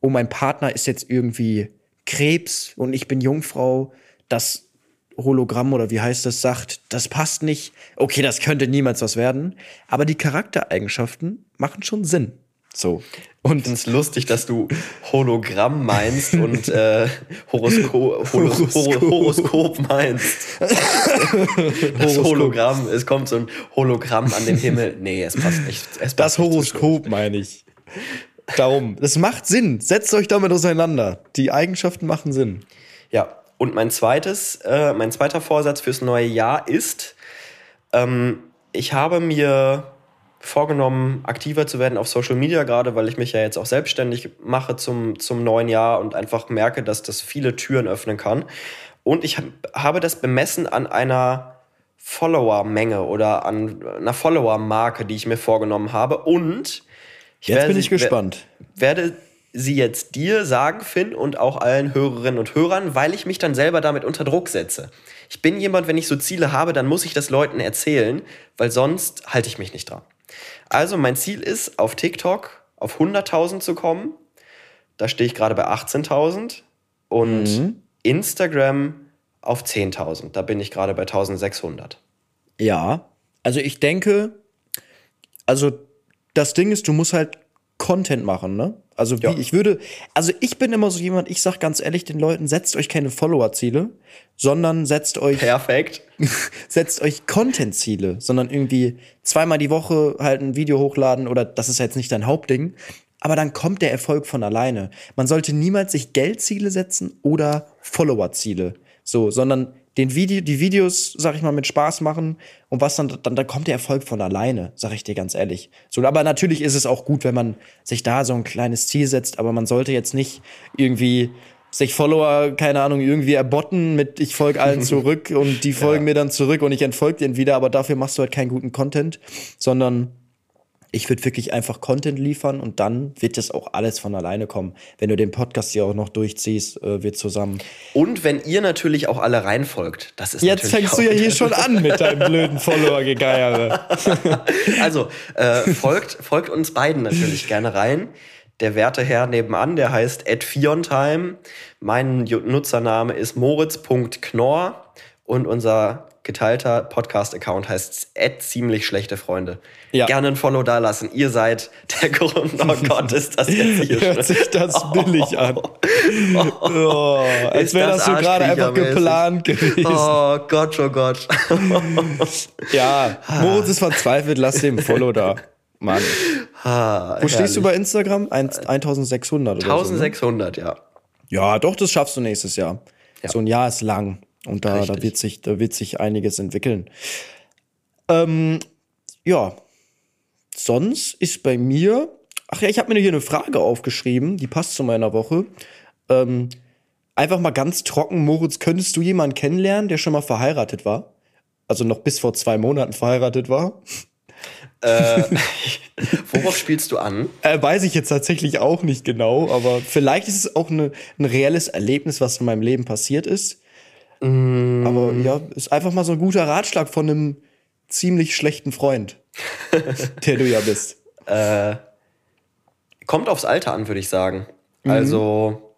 oh, mein Partner ist jetzt irgendwie Krebs und ich bin Jungfrau. Das Hologramm oder wie heißt das sagt, das passt nicht. Okay, das könnte niemals was werden. Aber die Charaktereigenschaften machen schon Sinn. So. Und es lustig, dass du Hologramm meinst und äh, Horosko Holo Horoskop. Horoskop meinst. das Hologramm, es kommt so ein Hologramm an den Himmel. Nee, es passt nicht. Es passt das Horoskop meine ich. Darum, das macht Sinn. Setzt euch damit auseinander. Die Eigenschaften machen Sinn. Ja, und mein zweites, äh, mein zweiter Vorsatz fürs neue Jahr ist, ähm, ich habe mir vorgenommen, aktiver zu werden auf Social Media, gerade weil ich mich ja jetzt auch selbstständig mache zum, zum neuen Jahr und einfach merke, dass das viele Türen öffnen kann. Und ich hab, habe das bemessen an einer Follower-Menge oder an einer Follower-Marke, die ich mir vorgenommen habe. Und ich jetzt werde, bin ich gespannt. Werde sie jetzt dir sagen, Finn, und auch allen Hörerinnen und Hörern, weil ich mich dann selber damit unter Druck setze. Ich bin jemand, wenn ich so Ziele habe, dann muss ich das Leuten erzählen, weil sonst halte ich mich nicht dran. Also mein Ziel ist, auf TikTok auf 100.000 zu kommen. Da stehe ich gerade bei 18.000. Und mhm. Instagram auf 10.000. Da bin ich gerade bei 1.600. Ja, also ich denke, also das Ding ist, du musst halt Content machen, ne? Also wie, ja. ich würde, also ich bin immer so jemand, ich sag ganz ehrlich den Leuten, setzt euch keine Follower-Ziele, sondern setzt euch. Perfekt. setzt euch Content-Ziele, sondern irgendwie zweimal die Woche halt ein Video hochladen oder das ist jetzt nicht dein Hauptding. Aber dann kommt der Erfolg von alleine. Man sollte niemals sich Geldziele setzen oder Follower-Ziele. So, sondern den Video, die Videos, sag ich mal, mit Spaß machen und was dann, dann, dann kommt der Erfolg von alleine, sag ich dir ganz ehrlich. So, aber natürlich ist es auch gut, wenn man sich da so ein kleines Ziel setzt, aber man sollte jetzt nicht irgendwie sich Follower, keine Ahnung, irgendwie erbotten mit ich folge allen zurück und die folgen ja. mir dann zurück und ich entfolge denen wieder, aber dafür machst du halt keinen guten Content, sondern ich würde wirklich einfach Content liefern und dann wird das auch alles von alleine kommen. Wenn du den Podcast hier auch noch durchziehst, äh, wir zusammen. Und wenn ihr natürlich auch alle reinfolgt, das ist Jetzt fängst du ja hier schon an mit deinem blöden Follower-Gegeiere. also, äh, folgt, folgt uns beiden natürlich gerne rein. Der werte Herr nebenan, der heißt @fiontime. Mein Nutzername ist moritz.knorr und unser geteilter Podcast-Account heißt ziemlich schlechte Freunde. Ja. Gerne ein Follow da lassen. Ihr seid der Grund. Oh Gott, ist das jetzt hier Hört sich das billig an. Oh, als wäre das, das so gerade einfach geplant gewesen. Oh Gott, oh Gott. ja, Moritz ist verzweifelt. Lass dem Follow da. Mann. Ha, Wo stehst du bei Instagram? 1600 oder 1600, so, ne? ja. Ja, doch, das schaffst du nächstes Jahr. Ja. So ein Jahr ist lang. Und da, da, wird, sich, da wird sich einiges entwickeln. Ähm, ja, sonst ist bei mir. Ach ja, ich habe mir hier eine Frage aufgeschrieben, die passt zu meiner Woche. Ähm, einfach mal ganz trocken, Moritz, könntest du jemanden kennenlernen, der schon mal verheiratet war? Also noch bis vor zwei Monaten verheiratet war? Äh, worauf spielst du an? Äh, weiß ich jetzt tatsächlich auch nicht genau, aber vielleicht ist es auch eine, ein reelles Erlebnis, was in meinem Leben passiert ist. Mm. Aber ja, ist einfach mal so ein guter Ratschlag von einem ziemlich schlechten Freund, der du ja bist. Äh, kommt aufs Alter an, würde ich sagen. Mhm. Also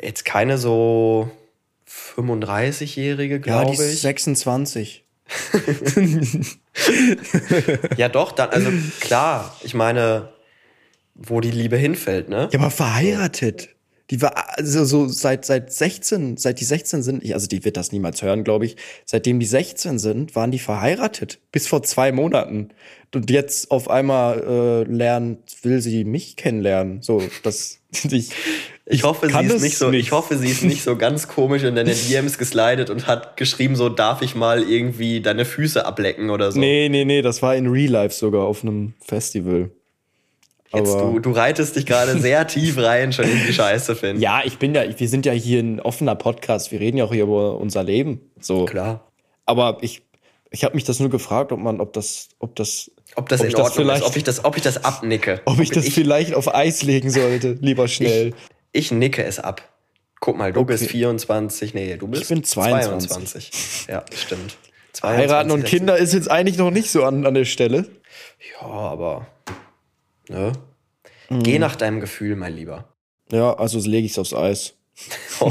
jetzt keine so 35-Jährige, glaube ja, die ich. 26. ja, doch, dann, also klar, ich meine, wo die Liebe hinfällt, ne? Ja, aber verheiratet. Die war also so seit seit 16, seit die 16 sind, also die wird das niemals hören, glaube ich. Seitdem die 16 sind, waren die verheiratet bis vor zwei Monaten. Und jetzt auf einmal äh, lernt, will sie mich kennenlernen. So, das ich. Ich hoffe, sie ist nicht so, nicht. ich hoffe, sie ist nicht so ganz komisch in deine DMs geslidet und hat geschrieben, so darf ich mal irgendwie deine Füße ablecken oder so. Nee, nee, nee, das war in Real Life sogar auf einem Festival. Jetzt, du, du reitest dich gerade sehr tief rein schon in die Scheiße, Finn. Ja, ich bin ja, wir sind ja hier ein offener Podcast. Wir reden ja auch hier über unser Leben. So. Klar. Aber ich, ich habe mich das nur gefragt, ob man, ob das, ob das, ob das ob in Ordnung das ist, ob ich das, ob ich das abnicke. Ob ich das ich, vielleicht auf Eis legen sollte, lieber schnell. Ich, ich nicke es ab. Guck mal, du okay. bist 24, nee, du bist ich bin 22. 22. Ja, stimmt. 22, Heiraten und Kinder ist jetzt eigentlich noch nicht so an, an der Stelle. Ja, aber Ne? Mhm. Geh nach deinem Gefühl, mein Lieber. Ja, also lege ich es aufs Eis.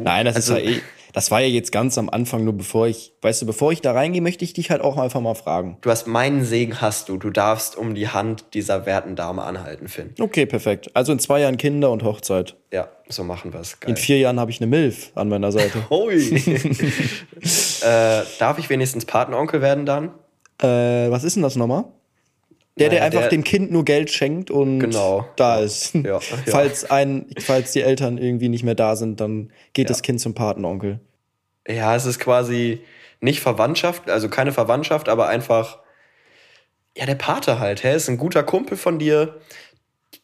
Nein, das Also- ist ja eh, das war ja jetzt ganz am Anfang, nur bevor ich, weißt du, bevor ich da reingehe, möchte ich dich halt auch einfach mal fragen. Du hast meinen Segen, hast du. Du darfst um die Hand dieser werten Dame anhalten, Finn. Okay, perfekt. Also in zwei Jahren Kinder und Hochzeit. Ja, so machen wir es. In vier Jahren habe ich eine Milf an meiner Seite. Hui. äh, darf ich wenigstens Patenonkel werden dann? äh, was ist denn das nochmal? Der, der Naja, einfach der- dem Kind nur Geld schenkt und Genau. da ist. Ja, ja. Falls, ein, falls die Eltern irgendwie nicht mehr da sind, dann geht Ja. das Kind zum Patenonkel. Ja, es ist quasi nicht Verwandtschaft, also keine Verwandtschaft, aber einfach, ja, der Pate halt. Hä? Ist ein guter Kumpel von dir,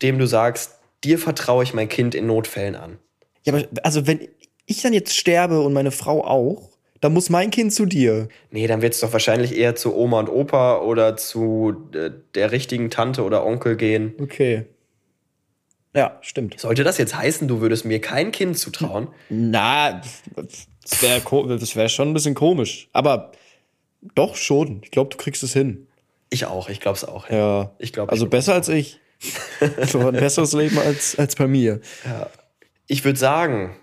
dem du sagst, dir vertraue ich mein Kind in Notfällen an. Ja, aber also wenn ich dann jetzt sterbe und meine Frau auch, dann muss mein Kind zu dir. Nee, dann wird es doch wahrscheinlich eher zu Oma und Opa oder zu äh, der richtigen Tante oder Onkel gehen. Okay. Ja, stimmt. Sollte das jetzt heißen, du würdest mir kein Kind zutrauen? Na, das wäre wär schon ein bisschen komisch. Aber doch schon. Ich glaube, du kriegst es hin. Ich auch, ich glaube es auch. Ja. Ich glaub, Also ich- besser als ich. so ein besseres Leben als, als bei mir. Ich würde sagen,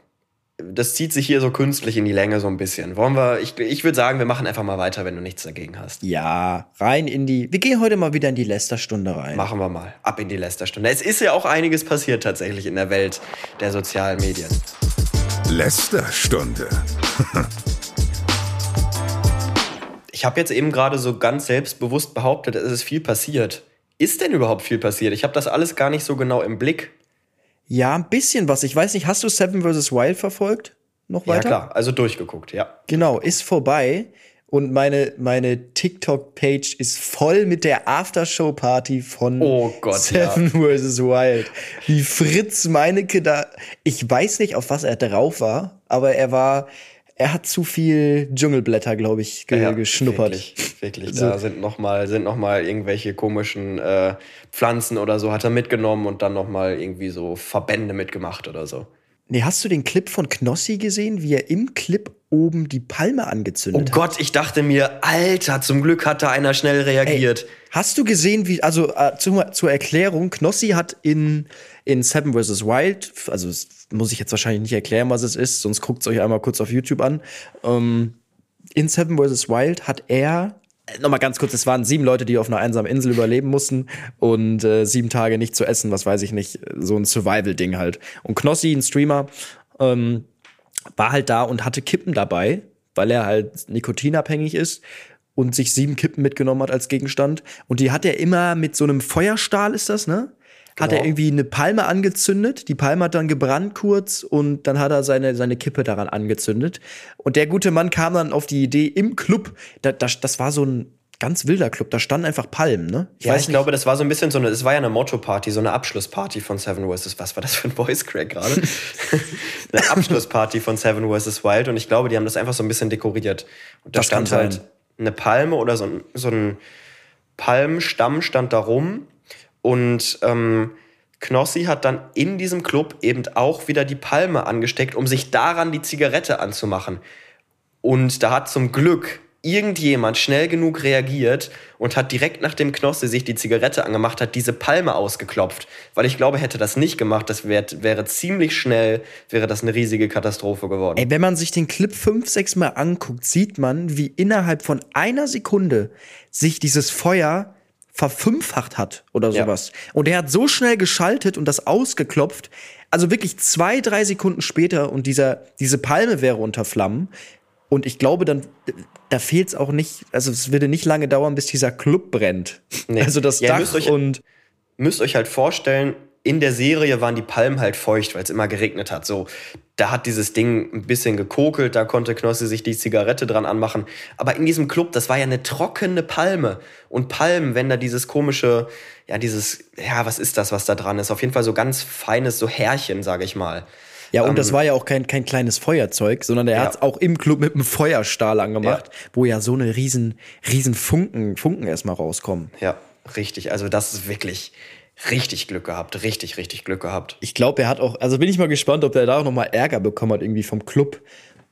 das zieht sich hier so künstlich in die Länge so ein bisschen. Wollen wir, ich, ich würde sagen, wir machen einfach mal weiter, wenn du nichts dagegen hast. Ja, rein in die. Wir gehen heute mal wieder in die Lästerstunde rein. Machen wir mal. Ab in die Lästerstunde. Es ist ja auch einiges passiert tatsächlich in der Welt der sozialen Medien. Lästerstunde. Ich habe jetzt eben gerade so ganz selbstbewusst behauptet, es ist viel passiert. Ist denn überhaupt viel passiert? Ich habe das alles gar nicht so genau im Blick. Ja, ein bisschen was. Ich weiß nicht, hast du Seven vs. Wild verfolgt? Noch weiter? Ja, klar. Also durchgeguckt, ja. Genau, ist vorbei. Und meine, meine TikTok-Page ist voll mit der Aftershow-Party von Oh Gott, Seven vs. Wild. Wie Fritz Meinecke da. Ich weiß nicht, auf was er drauf war, aber er war. Er hat zu viel Dschungelblätter, glaube ich, ge ja, geschnuppert. Wirklich, wirklich. Da sind noch mal, sind noch mal irgendwelche komischen äh, Pflanzen oder so hat er mitgenommen und dann noch mal irgendwie so Verbände mitgemacht oder so. Nee, hast du den Clip von Knossi gesehen, wie er im Clip oben die Palme Oh angezündet hat? Gott, ich dachte mir, Alter, zum Glück hat da einer schnell reagiert. Hast du gesehen, wie, also äh, zu, zur Erklärung, Knossi hat in, in Seven vs. Wild, also muss ich jetzt wahrscheinlich nicht erklären, was es ist, sonst guckt es euch einmal kurz auf YouTube an. Ähm, in Seven vs. Wild hat er, äh, nochmal ganz kurz, es waren sieben Leute, die auf einer einsamen Insel überleben mussten und äh, sieben Tage nicht zu essen, was weiß ich nicht, so ein Survival-Ding halt. Und Knossi, ein Streamer, ähm, war halt da und hatte Kippen dabei, weil er halt nikotinabhängig ist und sich sieben Kippen mitgenommen hat als Gegenstand. Und die hat er immer mit so einem Feuerstahl, ist das, ne? Hat Genau. er irgendwie eine Palme angezündet, die Palme hat dann gebrannt kurz und dann hat er seine, seine Kippe daran angezündet. Und der gute Mann kam dann auf die Idee im Club, da, das, das war so ein ganz wilder Club, da standen einfach Palmen, ne? ja, ich glaube, das war so ein bisschen so eine, es war ja eine Motto-Party, so eine Abschlussparty von Seven vs. Was war das für ein Voice Crack gerade? eine Abschlussparty von Seven vs. Wild und ich glaube, die haben das einfach so ein bisschen dekoriert. Und da Das stand halt eine Palme oder so ein, so ein Palmstamm stand da rum und ähm, Knossi hat dann in diesem Club eben auch wieder die Palme angesteckt, um sich daran die Zigarette anzumachen. Und da hat zum Glück irgendjemand schnell genug reagiert und hat direkt nachdem Knossi sich die Zigarette angemacht hat, diese Palme ausgeklopft. Weil ich glaube, hätte das nicht gemacht, das wär, wäre ziemlich schnell, wäre das eine riesige Katastrophe geworden. Ey, wenn man sich den Clip fünf, sechs Mal anguckt, sieht man, wie innerhalb von einer Sekunde sich dieses Feuer verfünffacht hat oder Ja. sowas. Und er hat so schnell geschaltet und das ausgeklopft. Also wirklich zwei, drei Sekunden später und dieser, diese Palme wäre unter Flammen. Und ich glaube, dann, da fehlt es auch nicht, also es würde nicht lange dauern, bis dieser Club brennt. Nee. Also das Ja, Dach müsst euch- und müsst euch halt vorstellen, in der Serie waren die Palmen halt feucht, weil es immer geregnet hat. So, da hat dieses Ding ein bisschen gekokelt, da konnte Knossi sich die Zigarette dran anmachen. Aber in diesem Club, das war ja eine trockene Palme. Und Palmen, wenn da dieses komische, ja, dieses, ja, was ist das, was da dran ist? Auf jeden Fall so ganz feines, so Härchen, sage ich mal. Ja, und das war ja auch kein, kein kleines Feuerzeug, sondern er Ähm, Ja. hat's auch im Club mit einem Feuerstahl angemacht, Ja. wo ja so eine riesen, riesen Funken, Funken erstmal rauskommen. Ja, richtig. Also das ist wirklich richtig Glück gehabt. Richtig, richtig Glück gehabt. Ich glaube, er hat auch, also bin ich mal gespannt, ob der da auch noch mal Ärger bekommen hat, irgendwie vom Club.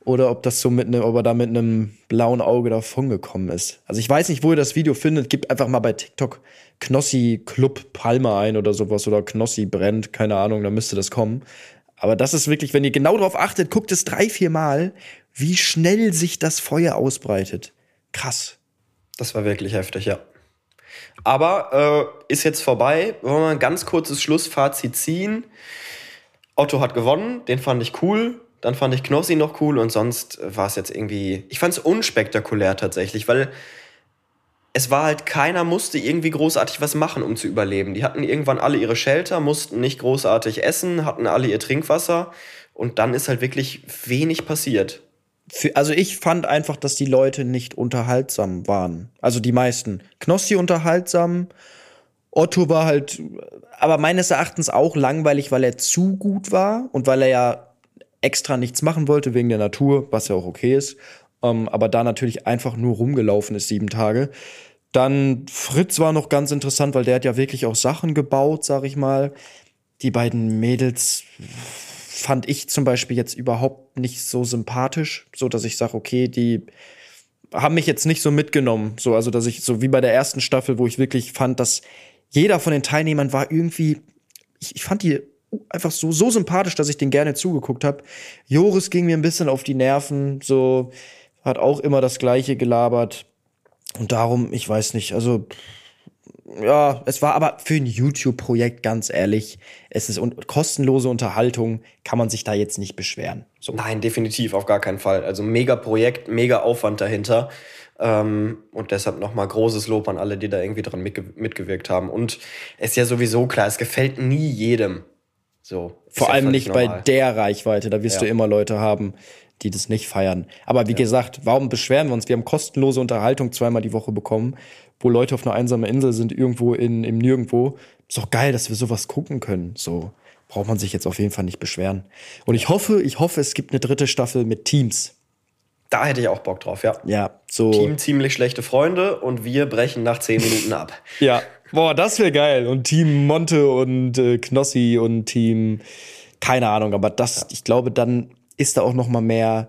Oder ob das so mit ne, ob er da mit einem blauen Auge davon gekommen ist. Also ich weiß nicht, wo ihr das Video findet. Gebt einfach mal bei TikTok Knossi Club Palme ein oder sowas oder Knossi brennt, keine Ahnung, da müsste das kommen. Aber das ist wirklich, wenn ihr genau darauf achtet, guckt es drei, vier Mal, wie schnell sich das Feuer ausbreitet. Krass. Das war wirklich heftig, ja. Aber äh, ist jetzt vorbei. Wollen wir mal ein ganz kurzes Schlussfazit ziehen. Otto hat gewonnen, den fand ich cool. Dann fand ich Knossi noch cool und sonst war es jetzt irgendwie. Ich fand es unspektakulär tatsächlich, weil es war halt keiner musste irgendwie großartig was machen, um zu überleben. Die hatten irgendwann alle ihre Shelter, mussten nicht großartig essen, hatten alle ihr Trinkwasser und dann ist halt wirklich wenig passiert. Also ich fand einfach, dass die Leute nicht unterhaltsam waren. Also die meisten. Knossi unterhaltsam, Otto war halt, aber meines Erachtens auch langweilig, weil er zu gut war und weil er ja extra nichts machen wollte wegen der Natur, was ja auch okay ist. Ähm, aber da natürlich einfach nur rumgelaufen ist sieben Tage. Dann Fritz war noch ganz interessant, weil der hat ja wirklich auch Sachen gebaut, sag ich mal. Die beiden Mädels fand ich zum Beispiel jetzt überhaupt nicht so sympathisch, so dass ich sage, okay, die haben mich jetzt nicht so mitgenommen, so also dass ich so wie bei der ersten Staffel, wo ich wirklich fand, dass jeder von den Teilnehmern war irgendwie, ich, ich fand die einfach so, so sympathisch, dass ich den gerne zugeguckt habe. Joris ging mir ein bisschen auf die Nerven, so hat auch immer das Gleiche gelabert. Und darum, ich weiß nicht, also ja, es war aber für ein YouTube-Projekt ganz ehrlich, es ist un kostenlose Unterhaltung, kann man sich da jetzt nicht beschweren. So. Nein, definitiv, auf gar keinen Fall. Also mega Projekt, mega Aufwand dahinter. Ähm, und deshalb nochmal großes Lob an alle, die da irgendwie dran mitge mitgewirkt haben. Und es ist ja sowieso klar, es gefällt nie jedem. So. Vor allem nicht normal. bei der Reichweite. Da wirst ja. du immer Leute haben, die das nicht feiern. Aber wie ja. gesagt, warum beschweren wir uns? Wir haben kostenlose Unterhaltung zweimal die Woche bekommen, wo Leute auf einer einsamen Insel sind, irgendwo in, im Nirgendwo. Ist doch geil, dass wir sowas gucken können. So braucht man sich jetzt auf jeden Fall nicht beschweren. Und ich hoffe, ich hoffe, es gibt eine dritte Staffel mit Teams. Da hätte ich auch Bock drauf, ja. Ja, so. Team ziemlich schlechte Freunde und wir brechen nach zehn Minuten ab. ja, boah, das wäre geil. Und Team Monte und äh, Knossi und Team, keine Ahnung, aber das, ja. ich glaube, dann ist da auch noch mal mehr.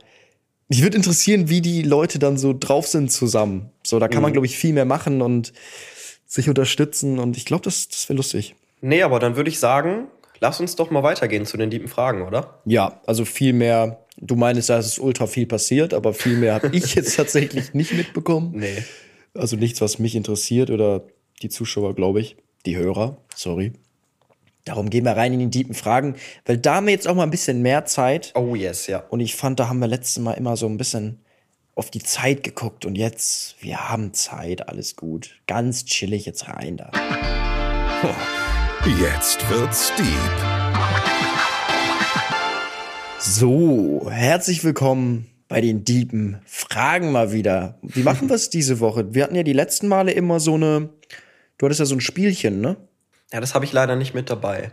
Mich würde interessieren, wie die Leute dann so drauf sind zusammen. So, da kann mhm. man, glaube ich, viel mehr machen und sich unterstützen. Und ich glaube, das, das wäre lustig. Nee, aber dann würde ich sagen, lass uns doch mal weitergehen zu den tiefen Fragen, oder? Ja, also viel mehr Du meinst, da ist ultra viel passiert, aber viel mehr habe ich jetzt tatsächlich nicht mitbekommen. Nee. Also nichts, was mich interessiert oder die Zuschauer, glaube ich. Die Hörer, sorry. Darum gehen wir rein in die tiefen Fragen, weil da haben wir jetzt auch mal ein bisschen mehr Zeit. Oh yes, ja. Und ich fand, da haben wir letztes Mal immer so ein bisschen auf die Zeit geguckt und jetzt, wir haben Zeit, alles gut. Ganz chillig jetzt rein da. Jetzt wird's deep. So, herzlich willkommen bei den Diepen. Fragen mal wieder. Wie machen wir es diese Woche? Wir hatten ja die letzten Male immer so eine. Du hattest ja so ein Spielchen, ne? Ja, das habe ich leider nicht mit dabei.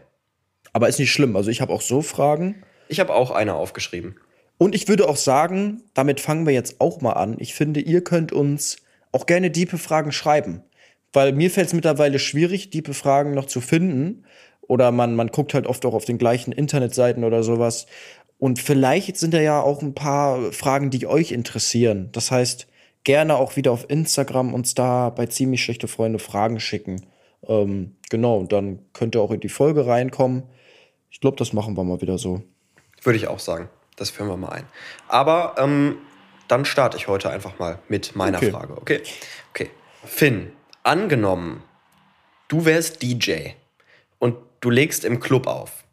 Aber ist nicht schlimm. Also ich habe auch so Fragen. Ich habe auch eine aufgeschrieben. Und ich würde auch sagen, damit fangen wir jetzt auch mal an. Ich finde, ihr könnt uns auch gerne diepe Fragen schreiben. Weil mir fällt es mittlerweile schwierig, diepe Fragen noch zu finden. Oder man, man guckt halt oft auch auf den gleichen Internetseiten oder sowas. Und vielleicht sind da ja auch ein paar Fragen, die euch interessieren. Das heißt, gerne auch wieder auf Instagram uns da bei ziemlich schlechte Freunde Fragen schicken. Ähm, genau, und dann könnt ihr auch in die Folge reinkommen. Ich glaube, das machen wir mal wieder so. Würde ich auch sagen. Das führen wir mal ein. Aber ähm, dann starte ich heute einfach mal mit meiner okay. Frage. Okay. Okay. Finn, angenommen, du wärst DJ und du legst im Club auf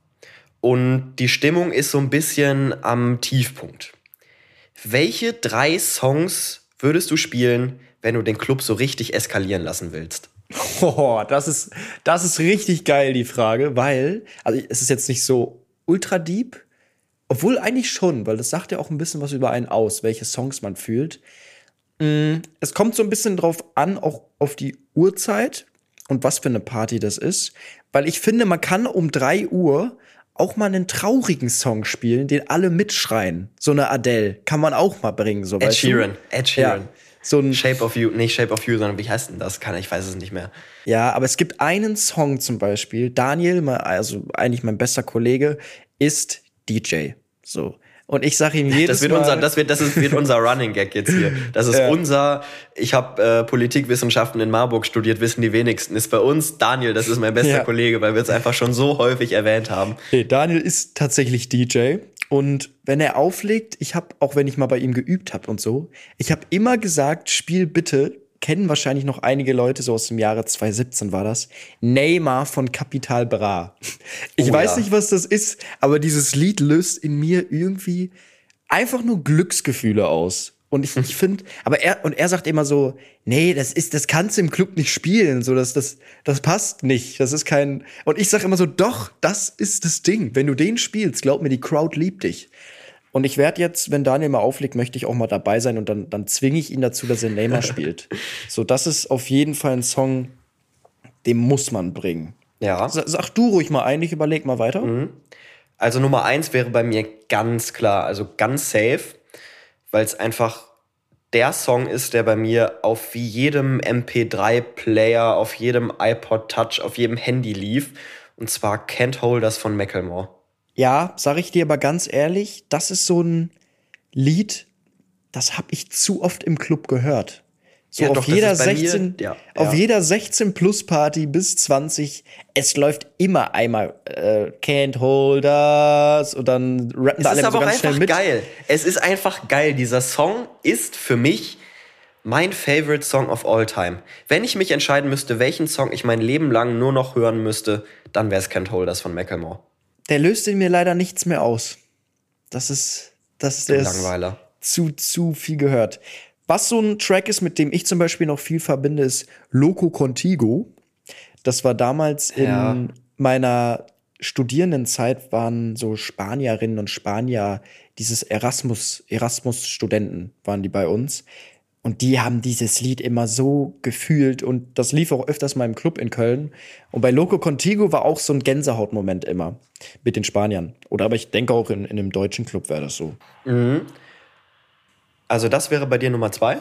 und die Stimmung ist so ein bisschen am Tiefpunkt. Welche drei Songs würdest du spielen, wenn du den Club so richtig eskalieren lassen willst? Oh, das ist, das ist richtig geil, die Frage, weil, also es ist jetzt nicht so ultra deep, obwohl eigentlich schon, weil das sagt ja auch ein bisschen was über einen aus, welche Songs man fühlt. Mm, es kommt so ein bisschen drauf an, auch auf die Uhrzeit und was für eine Party das ist, weil ich finde, man kann um drei Uhr auch mal einen traurigen Song spielen, den alle mitschreien. So eine Adele kann man auch mal bringen. So, Ed Sheeran. Du? Ed Sheeran. Ja, so ein Shape of You, nicht Shape of You, sondern wie heißt denn das? Kann ich weiß es nicht mehr. Ja, aber es gibt einen Song zum Beispiel. Daniel, also eigentlich mein bester Kollege, ist DJ. So. Und ich sage ihm jedes Das wird Mal, unser, das wird, das ist, wird unser Running Gag jetzt hier. Das ist Ja. unser, ich habe äh, Politikwissenschaften in Marburg studiert, wissen die wenigsten. Ist bei uns Daniel, das ist mein bester Ja. Kollege, weil wir es einfach schon so häufig erwähnt haben. Nee, Daniel ist tatsächlich DJ und wenn er auflegt, ich habe auch wenn ich mal bei ihm geübt habe und so, ich habe immer gesagt, spiel bitte, kennen wahrscheinlich noch einige Leute so aus dem Jahre 2017 war das, Neymar von Capital Bra. Ich Oh weiß ja. nicht, was das ist, aber dieses Lied löst in mir irgendwie einfach nur Glücksgefühle aus. Und ich, ich finde, aber er, und er sagt immer so, nee, das ist, das kannst du im Club nicht spielen, so, das, das, das passt nicht, das ist kein, und ich sag immer so, doch, das ist das Ding. Wenn du den spielst, glaub mir, die Crowd liebt dich. Und ich werde jetzt, wenn Daniel mal auflegt, möchte ich auch mal dabei sein und dann, dann zwinge ich ihn dazu, dass er Neymar spielt. So, das ist auf jeden Fall ein Song, den muss man bringen. Ja. Sa- Sag du ruhig mal ein, ich überleg mal weiter. Also Nummer eins wäre bei mir ganz klar, also ganz safe, weil es einfach der Song ist, der bei mir auf wie jedem MP3-Player, auf jedem iPod Touch, auf jedem Handy lief. Und zwar Can't Hold Us von Macklemore. Ja, sag ich dir aber ganz ehrlich, das ist so ein Lied, das habe ich zu oft im Club gehört. So Ja, auf doch, jeder ist bei mir- 16, ja, auf ja. jeder 16 Plus Party bis 20, es läuft immer einmal äh, Can't Hold Us und dann rappen Es da alle ist aber so ganz schnell einfach mit. geil. Es ist einfach geil. Dieser Song ist für mich mein favorite Song of all time. Wenn ich mich entscheiden müsste, welchen Song ich mein Leben lang nur noch hören müsste, dann wäre es Can't Hold Us von Macklemore. Der löst in mir leider nichts mehr aus. Das ist das ist der ist Langweiler. zu zu viel gehört. Was so ein Track ist, mit dem ich zum Beispiel noch viel verbinde, ist Loco Contigo. Das war damals in Ja. meiner Studierendenzeit waren so Spanierinnen und Spanier, dieses Erasmus, Erasmus-Studenten waren die bei uns. Und die haben dieses Lied immer so gefühlt und das lief auch öfters mal im Club in Köln. Und bei Loco Contigo war auch so ein Gänsehautmoment immer mit den Spaniern. Oder aber ich denke auch in, in einem deutschen Club wäre das so. Also das wäre bei dir Nummer zwei?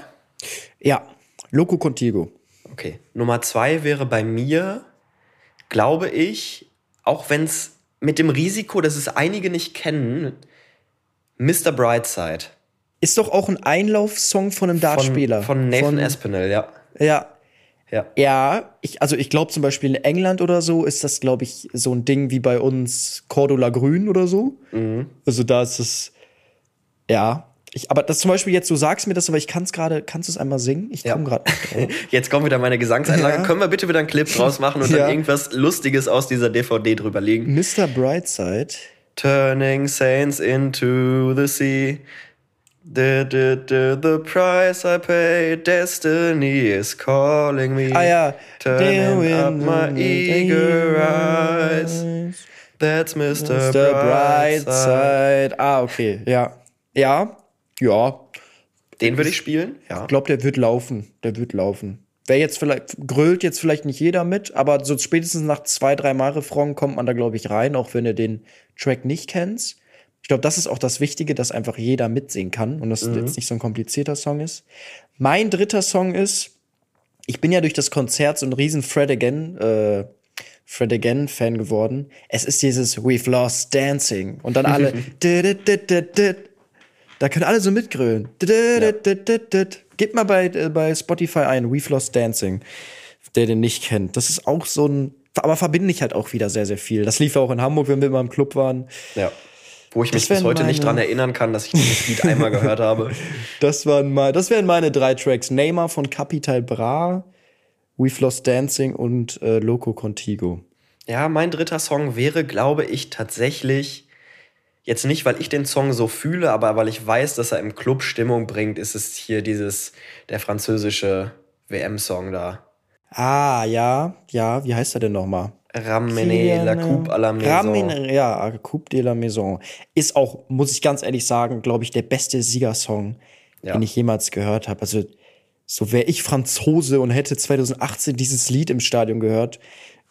Ja, Loco Contigo. Okay. Nummer zwei wäre bei mir, glaube ich, auch wenn es mit dem Risiko, dass es einige nicht kennen, Mr. Brightside. Ist doch auch ein Einlaufsong von einem Von, Dartspieler. von Nathan Von- Aspinall, ja. Ja. Ja. Ja, ich, also ich glaube zum Beispiel in England oder so ist das, glaube ich, so ein Ding wie bei uns Cordula Grün oder so. Mhm. Also da ist es, ja. Ich, aber das zum Beispiel jetzt, du sagst mir das, aber ich kann es gerade, kannst du es einmal singen? Ich Ja. komme gerade nicht drauf. Jetzt kommt wieder meine Gesangseinlage. Ja. Können wir bitte wieder einen Clip draus machen und Ja. dann irgendwas Lustiges aus dieser DVD drüber legen? Mr. Brightside. Turning saints into the sea. The, the, the, the price I pay, destiny is calling me. Ah ja. Turning up my eager eyes. That's Mr. Mr. Brightside. Brightside. Ah, okay. Ja. Ja. Ja. Den würde ich spielen? Ja. Ich glaube, der wird laufen. Der wird laufen. Wer jetzt vielleicht, grölt jetzt vielleicht nicht jeder mit, aber so spätestens nach zwei, drei Mal Refrain kommt man da, glaube ich, rein, auch wenn du den Track nicht kennst. Ich glaube, das ist auch das Wichtige, dass einfach jeder mitsingen kann und das jetzt nicht so ein komplizierter Song ist. Mein dritter Song ist, ich bin ja durch das Konzert so ein riesen Fred Again, äh, Fred Again Fan geworden. Es ist dieses We've Lost Dancing und dann alle da können alle so mitgrölen. Gebt mal bei, äh, bei Spotify ein, We've Lost Dancing, der den nicht kennt. Das ist auch so ein, aber verbinde ich halt auch wieder sehr, sehr viel. Das lief ja auch in Hamburg, wenn wir mal im Club waren. ja. Wo ich mich Das bis wären heute nicht meine- dran erinnern kann, dass ich dieses Lied einmal gehört habe. Das waren mal, das wären meine drei Tracks. Neymar von Capital Bra, We've Lost Dancing und äh, Loco Contigo. Ja, mein dritter Song wäre, glaube ich, tatsächlich jetzt nicht, weil ich den Song so fühle, aber weil ich weiß, dass er im Club Stimmung bringt, ist es hier dieses, der französische WM-Song da. Ah, ja, ja, wie heißt er denn nochmal? Ramener la coupe à la maison. Ramener, ja, Coupe de la Maison. Ist auch, muss ich ganz ehrlich sagen, glaube ich, der beste Siegersong, Ja. den ich jemals gehört habe. Also, so wäre ich Franzose und hätte 2018 dieses Lied im Stadion gehört,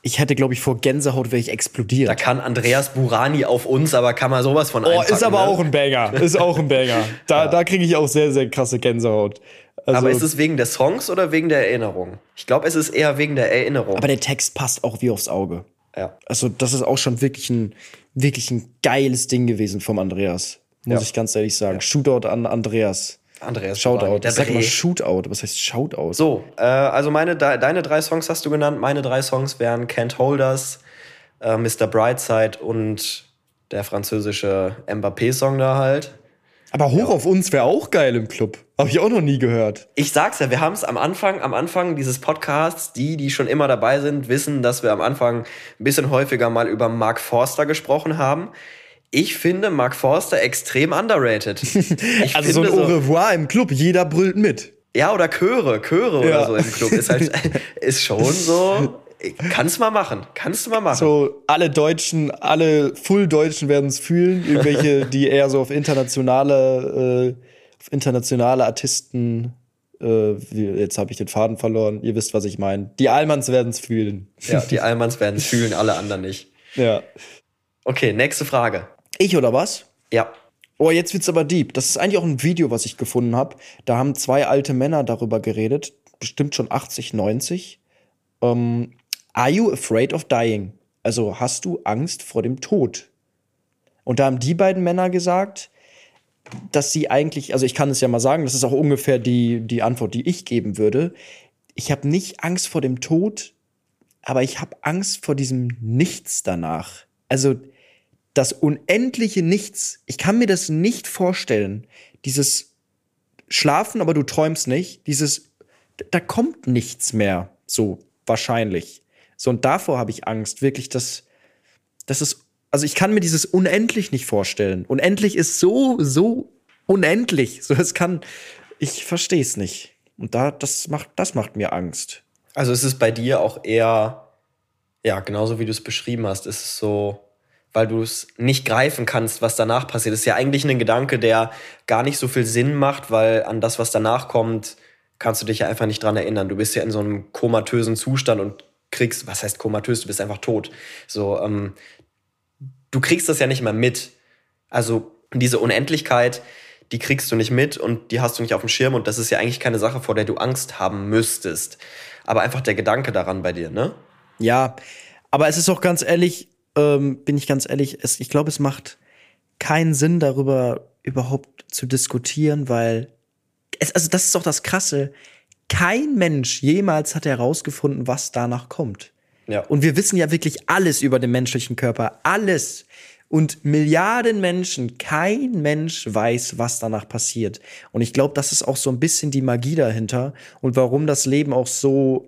ich hätte, glaube ich, vor Gänsehaut wäre ich explodiert. Da kann Andreas Burani auf uns, aber kann man sowas von Oh, ist aber ne? auch ein Banger. Ist auch ein Banger. Da, da kriege ich auch sehr, sehr krasse Gänsehaut. Also, Aber ist es wegen der Songs oder wegen der Erinnerung? Ich glaube, es ist eher wegen der Erinnerung. aber der Text passt auch wie aufs Auge. ja. Also, das ist auch schon wirklich ein, wirklich ein geiles Ding gewesen vom Andreas. Muss Ja. ich ganz ehrlich sagen. Shootout an Andreas. Andreas Shoutout. Ich sag immer Bre. Shootout. Was heißt Shoutout? So, äh, also meine, de, deine drei Songs hast du genannt. Meine drei Songs wären Can't Hold Us, äh, Mr. Brightside und der französische Mbappé-Song da halt. Aber hoch auf uns wäre auch geil im Club. Habe ich auch noch nie gehört. Ich sag's ja, wir haben es am Anfang, am Anfang dieses Podcasts, die, die schon immer dabei sind, wissen, dass wir am Anfang ein bisschen häufiger mal über Mark Forster gesprochen haben. Ich finde Mark Forster extrem underrated. Ich Also so ein Au revoir im Club. Jeder brüllt mit. Ja, oder Chöre, Chöre Ja. oder so im Club ist halt ist schon so. Kannst mal machen, kannst du mal machen. So, alle Deutschen, alle Full-Deutschen werden es fühlen. Irgendwelche, die eher so auf internationale, äh, auf internationale Artisten, äh, jetzt habe ich den Faden verloren, ihr wisst, was ich meine. Die Allmanns werden es fühlen. Ja, die Allmanns werden es fühlen, alle anderen nicht. Ja. Okay, nächste Frage. Ich oder was? Ja. Oh, jetzt wird's aber deep. Das ist eigentlich auch ein Video, was ich gefunden habe. Da haben zwei alte Männer darüber geredet, bestimmt schon 80, 90. Ähm, Are you afraid of dying? Also hast du Angst vor dem Tod? Und da haben die beiden Männer gesagt, dass sie eigentlich, also ich kann es ja mal sagen, das ist auch ungefähr die, die Antwort, die ich geben würde. Ich habe nicht Angst vor dem Tod, aber ich habe Angst vor diesem Nichts danach. Also das unendliche Nichts. Ich kann mir das nicht vorstellen. Dieses Schlafen, aber du träumst nicht. Dieses, da kommt nichts mehr. So, wahrscheinlich. So, und davor habe ich Angst. Wirklich, dass, das ist, also ich kann mir dieses unendlich nicht vorstellen. Unendlich ist so, so unendlich. So, es kann, ich verstehe es nicht. Und da, das macht, das macht mir Angst. Also ist es bei dir auch eher, ja, genauso wie du es beschrieben hast, ist es so, weil du es nicht greifen kannst, was danach passiert. Das ist ja eigentlich ein Gedanke, der gar nicht so viel Sinn macht, weil an das, was danach kommt, kannst du dich ja einfach nicht dran erinnern. Du bist ja in so einem komatösen Zustand und kriegst, was heißt komatös, du bist einfach tot. So, ähm, du kriegst das ja nicht mehr mit. Also diese Unendlichkeit, die kriegst du nicht mit und die hast du nicht auf dem Schirm und das ist ja eigentlich keine Sache, vor der du Angst haben müsstest. Aber einfach der Gedanke daran bei dir, ne? Ja, aber es ist auch ganz ehrlich, ähm, bin ich ganz ehrlich, es, ich glaube, es macht keinen Sinn, darüber überhaupt zu diskutieren, weil es, also das ist doch das Krasse. Kein Mensch jemals hat herausgefunden, was danach kommt. Ja. Und wir wissen ja wirklich alles über den menschlichen Körper. Alles. Und Milliarden Menschen, kein Mensch weiß, was danach passiert. Und ich glaube, das ist auch so ein bisschen die Magie dahinter und warum das Leben auch so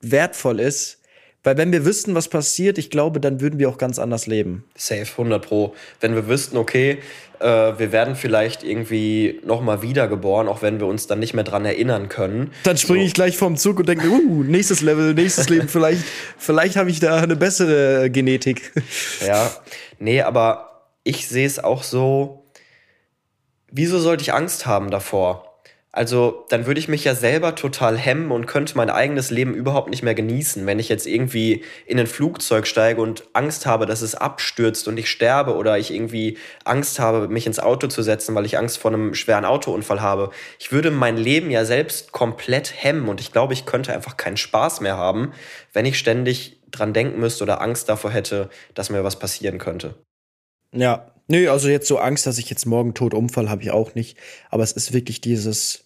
wertvoll ist. Weil wenn wir wüssten, was passiert, ich glaube, dann würden wir auch ganz anders leben. Safe, 100 Pro. Wenn wir wüssten, okay, äh, wir werden vielleicht irgendwie nochmal wiedergeboren, auch wenn wir uns dann nicht mehr dran erinnern können. Dann springe ich gleich vom Zug und denke, uh, nächstes Level, nächstes Leben, vielleicht, vielleicht habe ich da eine bessere Genetik. Ja, nee, aber ich sehe es auch so, wieso sollte ich Angst haben davor? Also, dann würde ich mich ja selber total hemmen und könnte mein eigenes Leben überhaupt nicht mehr genießen, wenn ich jetzt irgendwie in ein Flugzeug steige und Angst habe, dass es abstürzt und ich sterbe oder ich irgendwie Angst habe, mich ins Auto zu setzen, weil ich Angst vor einem schweren Autounfall habe. Ich würde mein Leben ja selbst komplett hemmen und ich glaube, ich könnte einfach keinen Spaß mehr haben, wenn ich ständig dran denken müsste oder Angst davor hätte, dass mir was passieren könnte. Ja, nö, also jetzt so Angst, dass ich jetzt morgen tot umfall, habe ich auch nicht. Aber es ist wirklich dieses,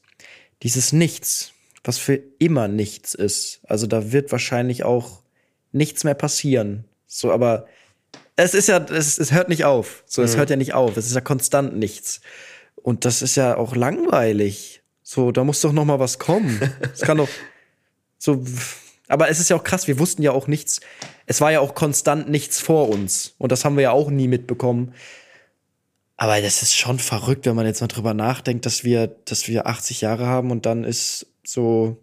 dieses Nichts, was für immer nichts ist. Also da wird wahrscheinlich auch nichts mehr passieren. So, aber es ist ja, es, es hört nicht auf. So, es hört ja nicht auf. Es ist ja konstant nichts. Und das ist ja auch langweilig. So, da muss doch noch mal was kommen. Es kann doch so. Aber es ist ja auch krass, wir wussten ja auch nichts. Es war ja auch konstant nichts vor uns. Und das haben wir ja auch nie mitbekommen. Aber das ist schon verrückt, wenn man jetzt mal drüber nachdenkt, dass wir, dass wir 80 Jahre haben und dann ist so.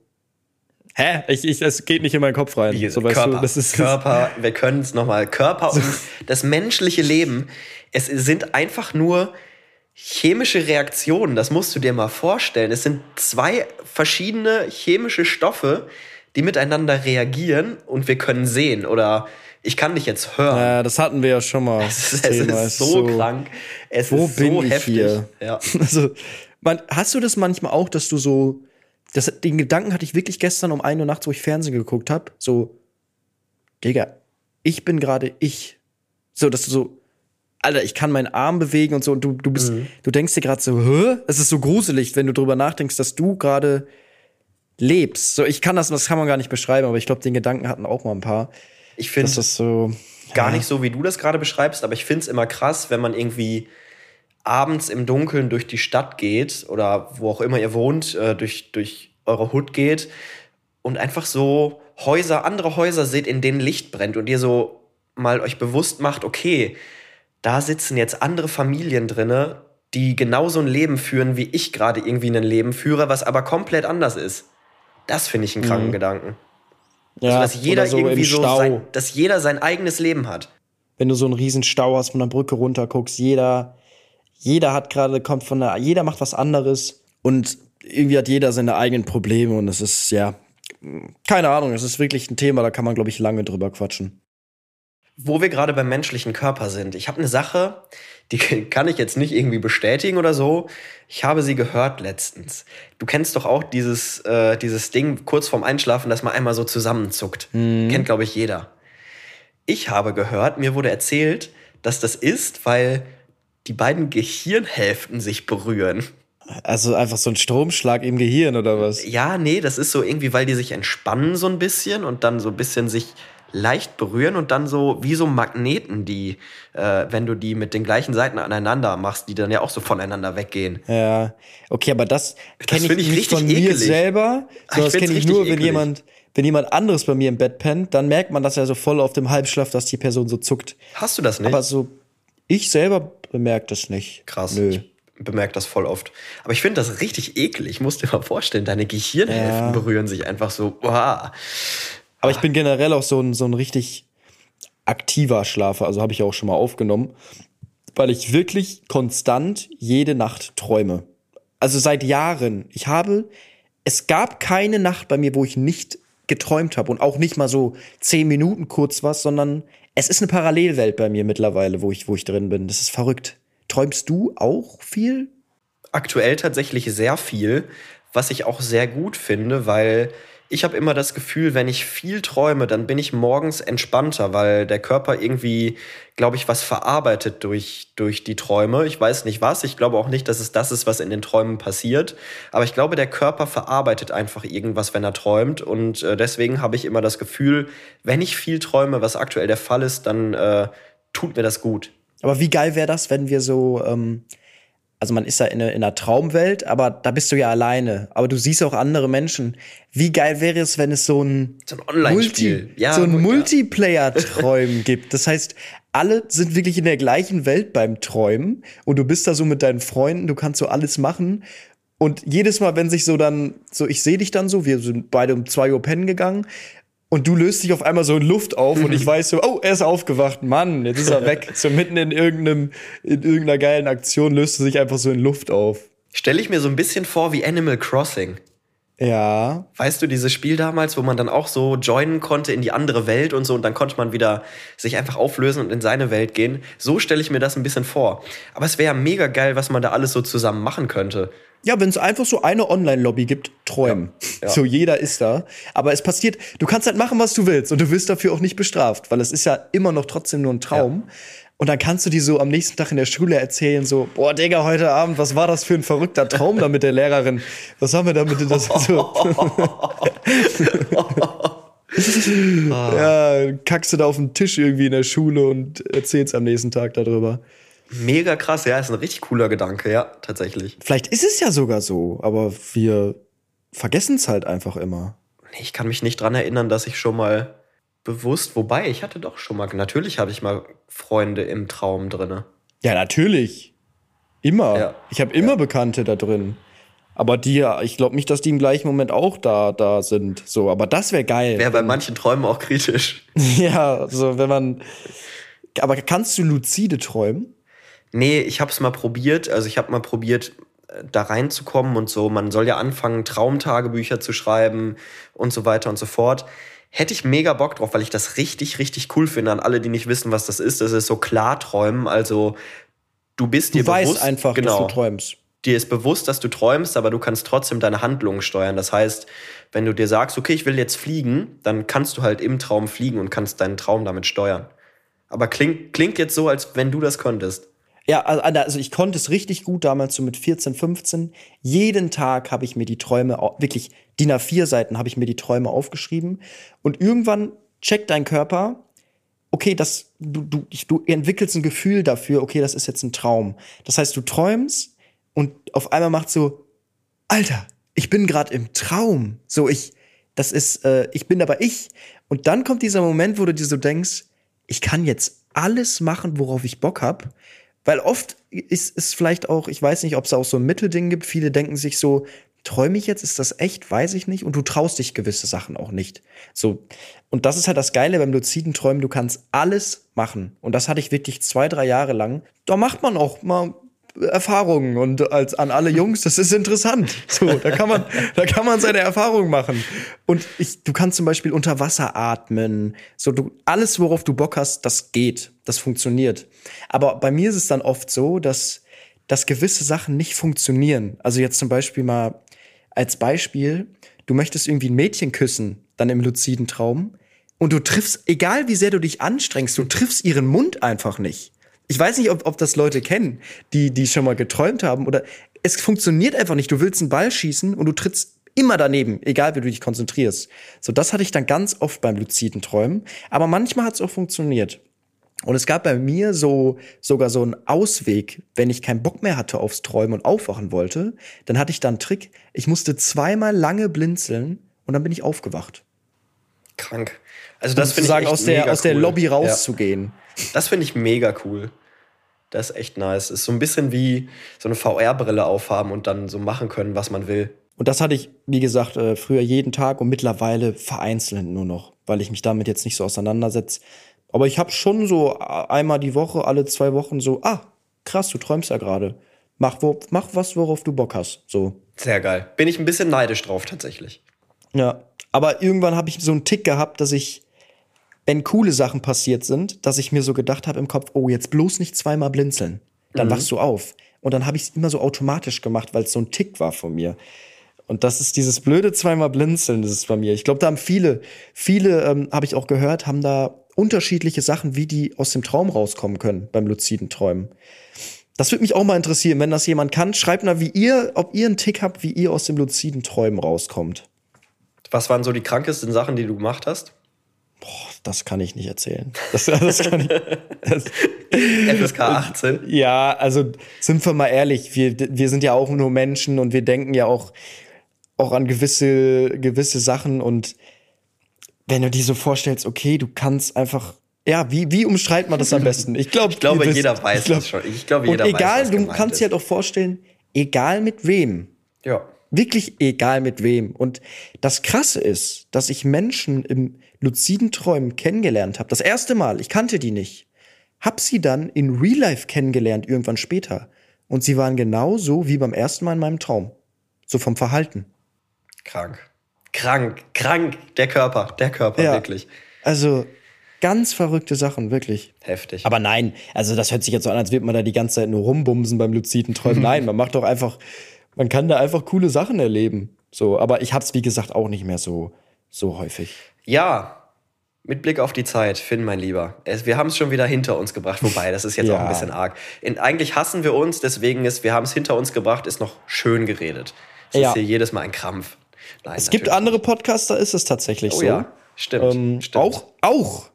Hä? Ich, ich, es geht nicht in meinen Kopf rein. So, weißt Körper, du, das ist Körper, wir können es nochmal. Körper und das menschliche Leben, es sind einfach nur chemische Reaktionen. Das musst du dir mal vorstellen. Es sind zwei verschiedene chemische Stoffe, die miteinander reagieren und wir können sehen oder ich kann dich jetzt hören. Ja, das hatten wir ja schon mal. es ist, es Thema. ist so, krank. Es Wo ist bin so ich heftig. hier? Ja. Also, man, hast du das manchmal auch, dass du so, das, den Gedanken hatte ich wirklich gestern um 1 Uhr nachts, wo ich Fernsehen geguckt habe, so, Digga, ich bin gerade ich. So, dass du so, Alter, ich kann meinen Arm bewegen und so. Und du, du bist, mhm. du denkst dir gerade so, hä? Es ist so gruselig, wenn du drüber nachdenkst, dass du gerade lebst. So, ich kann das, das kann man gar nicht beschreiben, aber ich glaube, den Gedanken hatten auch mal ein paar. Ich finde das so gar ja. nicht so, wie du das gerade beschreibst, aber ich finde es immer krass, wenn man irgendwie abends im Dunkeln durch die Stadt geht oder wo auch immer ihr wohnt, äh, durch, durch eure Hut geht und einfach so Häuser, andere Häuser seht, in denen Licht brennt und ihr so mal euch bewusst macht, okay, da sitzen jetzt andere Familien drinne, die genauso ein Leben führen, wie ich gerade irgendwie ein Leben führe, was aber komplett anders ist. Das finde ich einen kranken mhm. Gedanken. Ja, also, dass jeder so irgendwie so sein, dass jeder sein eigenes Leben hat. Wenn du so einen riesen Stau hast, von der Brücke runter guckst, jeder, jeder hat gerade, kommt von der, jeder macht was anderes und irgendwie hat jeder seine eigenen Probleme und es ist, ja, keine Ahnung, es ist wirklich ein Thema, da kann man, glaube ich, lange drüber quatschen. Wo wir gerade beim menschlichen Körper sind. Ich habe eine Sache, die kann ich jetzt nicht irgendwie bestätigen oder so. Ich habe sie gehört letztens. Du kennst doch auch dieses, äh, dieses Ding kurz vorm Einschlafen, dass man einmal so zusammenzuckt. Mhm. Kennt, glaube ich, jeder. Ich habe gehört, mir wurde erzählt, dass das ist, weil die beiden Gehirnhälften sich berühren. Also einfach so ein Stromschlag im Gehirn oder was? Ja, nee, das ist so irgendwie, weil die sich entspannen so ein bisschen und dann so ein bisschen sich leicht berühren und dann so wie so Magneten, die, äh, wenn du die mit den gleichen Seiten aneinander machst, die dann ja auch so voneinander weggehen. Ja, okay, aber das kenne ich, ich nicht von ekelig. mir selber, sondern das kenne ich nur, wenn jemand, wenn jemand anderes bei mir im Bett pennt, dann merkt man das ja so voll auf dem Halbschlaf, dass die Person so zuckt. Hast du das nicht? Aber so, ich selber bemerke das nicht. Krass. Nö. Ich bemerke das voll oft. Aber ich finde das richtig eklig. Ich muss dir mal vorstellen, deine Gehirnhälften ja. berühren sich einfach so. Wow. Aber ich bin generell auch so ein, so ein richtig aktiver Schlafer, also habe ich auch schon mal aufgenommen, weil ich wirklich konstant jede Nacht träume. Also seit Jahren. Ich habe, es gab keine Nacht bei mir, wo ich nicht geträumt habe und auch nicht mal so zehn Minuten kurz was, sondern es ist eine Parallelwelt bei mir mittlerweile, wo ich, wo ich drin bin. Das ist verrückt. Träumst du auch viel? Aktuell tatsächlich sehr viel, was ich auch sehr gut finde, weil ich habe immer das Gefühl, wenn ich viel träume, dann bin ich morgens entspannter, weil der Körper irgendwie, glaube ich, was verarbeitet durch, durch die Träume. Ich weiß nicht was. Ich glaube auch nicht, dass es das ist, was in den Träumen passiert. Aber ich glaube, der Körper verarbeitet einfach irgendwas, wenn er träumt. Und äh, deswegen habe ich immer das Gefühl, wenn ich viel träume, was aktuell der Fall ist, dann äh, tut mir das gut. Aber wie geil wäre das, wenn wir so ähm, also man ist ja in, in einer Traumwelt, aber da bist du ja alleine. Aber du siehst auch andere Menschen. Wie geil wäre es, wenn es so ein, so ein Multi, ja, so ein Multiplayer-Träumen gibt. Das heißt, alle sind wirklich in der gleichen Welt beim Träumen und du bist da so mit deinen Freunden, du kannst so alles machen. Und jedes Mal, wenn sich so dann, so ich sehe dich dann so, wir sind beide um zwei Uhr pennen gegangen und du löst dich auf einmal so in Luft auf und ich weiß so, oh, er ist aufgewacht, Mann, jetzt ist er weg. so mitten in irgendeinem, in irgendeiner geilen Aktion löst du sich einfach so in Luft auf. Stelle ich mir so ein bisschen vor wie Animal Crossing. Ja. Weißt du, dieses Spiel damals, wo man dann auch so joinen konnte in die andere Welt und so und dann konnte man wieder sich einfach auflösen und in seine Welt gehen. So stelle ich mir das ein bisschen vor. Aber es wäre ja mega geil, was man da alles so zusammen machen könnte. Ja, wenn es einfach so eine Online-Lobby gibt, träumen. Ja, ja. So jeder ist da. Aber es passiert, du kannst halt machen, was du willst und du wirst dafür auch nicht bestraft, weil es ist ja immer noch trotzdem nur ein Traum. Ja. Und dann kannst du die so am nächsten Tag in der Schule erzählen, so, boah, Digga, heute Abend, was war das für ein verrückter Traum da mit der Lehrerin? Was haben wir da mit das so? ja, kackst du da auf den Tisch irgendwie in der Schule und erzählst am nächsten Tag darüber. Mega krass, ja, ist ein richtig cooler Gedanke, ja, tatsächlich. Vielleicht ist es ja sogar so, aber wir vergessen es halt einfach immer. Ich kann mich nicht dran erinnern, dass ich schon mal bewusst, wobei ich hatte doch schon mal, natürlich habe ich mal Freunde im Traum drinne. Ja, natürlich. Immer. Ja. Ich habe immer ja. Bekannte da drin. Aber die, ich glaube nicht, dass die im gleichen Moment auch da, da sind. So, aber das wäre geil. Wäre bei manchen Träumen auch kritisch. ja, so wenn man. Aber kannst du luzide träumen? Nee, ich habe es mal probiert. Also ich habe mal probiert, äh, da reinzukommen und so. Man soll ja anfangen, Traumtagebücher zu schreiben und so weiter und so fort. Hätte ich mega Bock drauf, weil ich das richtig, richtig cool finde. An alle, die nicht wissen, was das ist, das ist so Klarträumen. Also du bist du dir weißt bewusst, einfach, genau, dass du träumst. Dir ist bewusst, dass du träumst, aber du kannst trotzdem deine Handlungen steuern. Das heißt, wenn du dir sagst, okay, ich will jetzt fliegen, dann kannst du halt im Traum fliegen und kannst deinen Traum damit steuern. Aber klingt, klingt jetzt so, als wenn du das konntest. Ja, also ich konnte es richtig gut damals, so mit 14, 15. Jeden Tag habe ich mir die Träume, wirklich DIN A4 Seiten habe ich mir die Träume aufgeschrieben. Und irgendwann checkt dein Körper, okay, das, du, du, du entwickelst ein Gefühl dafür, okay, das ist jetzt ein Traum. Das heißt, du träumst und auf einmal macht so, Alter, ich bin gerade im Traum. So, ich, das ist, äh, ich bin aber ich. Und dann kommt dieser Moment, wo du dir so denkst, ich kann jetzt alles machen, worauf ich Bock hab weil oft ist es vielleicht auch, ich weiß nicht, ob es auch so ein Mittelding gibt. Viele denken sich so, träume ich jetzt, ist das echt, weiß ich nicht. Und du traust dich gewisse Sachen auch nicht. So. Und das ist halt das Geile beim luziden Träumen, du kannst alles machen. Und das hatte ich wirklich zwei, drei Jahre lang. Da macht man auch mal Erfahrungen und als an alle Jungs, das ist interessant. So, da kann man, da kann man seine Erfahrungen machen. Und ich, du kannst zum Beispiel unter Wasser atmen. So, du, alles, worauf du Bock hast, das geht, das funktioniert. Aber bei mir ist es dann oft so, dass, dass gewisse Sachen nicht funktionieren. Also jetzt zum Beispiel mal als Beispiel, du möchtest irgendwie ein Mädchen küssen, dann im luziden Traum. Und du triffst, egal wie sehr du dich anstrengst, du triffst ihren Mund einfach nicht. Ich weiß nicht, ob, ob das Leute kennen, die, die schon mal geträumt haben oder es funktioniert einfach nicht. Du willst einen Ball schießen und du trittst immer daneben, egal wie du dich konzentrierst. So, das hatte ich dann ganz oft beim luziden Träumen. Aber manchmal hat es auch funktioniert. Und es gab bei mir so sogar so einen Ausweg, wenn ich keinen Bock mehr hatte aufs Träumen und aufwachen wollte, dann hatte ich dann einen Trick. Ich musste zweimal lange blinzeln und dann bin ich aufgewacht. Krank. Also das finde ich sagen, aus der aus der Lobby rauszugehen. Ja. Das finde ich mega cool. Das ist echt nice. Ist so ein bisschen wie so eine VR-Brille aufhaben und dann so machen können, was man will. Und das hatte ich, wie gesagt, äh, früher jeden Tag und mittlerweile vereinzelt nur noch, weil ich mich damit jetzt nicht so auseinandersetze. Aber ich habe schon so einmal die Woche, alle zwei Wochen so, ah, krass, du träumst ja gerade. Mach, wo, mach was, worauf du Bock hast. So. Sehr geil. Bin ich ein bisschen neidisch drauf, tatsächlich. Ja. Aber irgendwann habe ich so einen Tick gehabt, dass ich wenn coole Sachen passiert sind, dass ich mir so gedacht habe im Kopf, oh, jetzt bloß nicht zweimal blinzeln. Dann mhm. wachst du auf. Und dann habe ich es immer so automatisch gemacht, weil es so ein Tick war von mir. Und das ist dieses blöde zweimal blinzeln, das ist bei mir. Ich glaube, da haben viele, viele, ähm, habe ich auch gehört, haben da unterschiedliche Sachen, wie die aus dem Traum rauskommen können beim luziden Träumen. Das würde mich auch mal interessieren, wenn das jemand kann. Schreibt mal, wie ihr, ob ihr einen Tick habt, wie ihr aus dem luziden Träumen rauskommt. Was waren so die krankesten Sachen, die du gemacht hast? Boah, das kann ich nicht erzählen. Das, das kann ich. Das, FSK 18. Ja, also sind wir mal ehrlich, wir, wir sind ja auch nur Menschen und wir denken ja auch, auch an gewisse, gewisse Sachen und wenn du dir so vorstellst, okay, du kannst einfach ja, wie, wie umschreibt man das am besten? Ich, glaub, ich glaube, jeder weiß ich glaub, das schon. Ich glaube, jeder und egal, weiß, du kannst dir halt auch vorstellen, egal mit wem. Ja. Wirklich egal mit wem. Und das Krasse ist, dass ich Menschen im luziden Träumen kennengelernt habe, das erste Mal, ich kannte die nicht, hab sie dann in Real Life kennengelernt irgendwann später. Und sie waren genauso wie beim ersten Mal in meinem Traum. So vom Verhalten. Krank. Krank, krank, der Körper, der Körper, ja, wirklich. Also ganz verrückte Sachen, wirklich. Heftig. Aber nein, also das hört sich jetzt so an, als würde man da die ganze Zeit nur rumbumsen beim luziden Träumen. nein, man macht doch einfach, man kann da einfach coole Sachen erleben. So, aber ich hab's, wie gesagt, auch nicht mehr so, so häufig. Ja, mit Blick auf die Zeit, Finn, mein Lieber. Es, wir haben es schon wieder hinter uns gebracht, wobei, das ist jetzt ja. auch ein bisschen arg. In, eigentlich hassen wir uns, deswegen ist, wir haben es hinter uns gebracht, ist noch schön geredet. Es ja. ist hier jedes Mal ein Krampf. Nein, es gibt andere Podcasts, da ist es tatsächlich oh, so. Ja, stimmt, ähm, stimmt. Auch, auch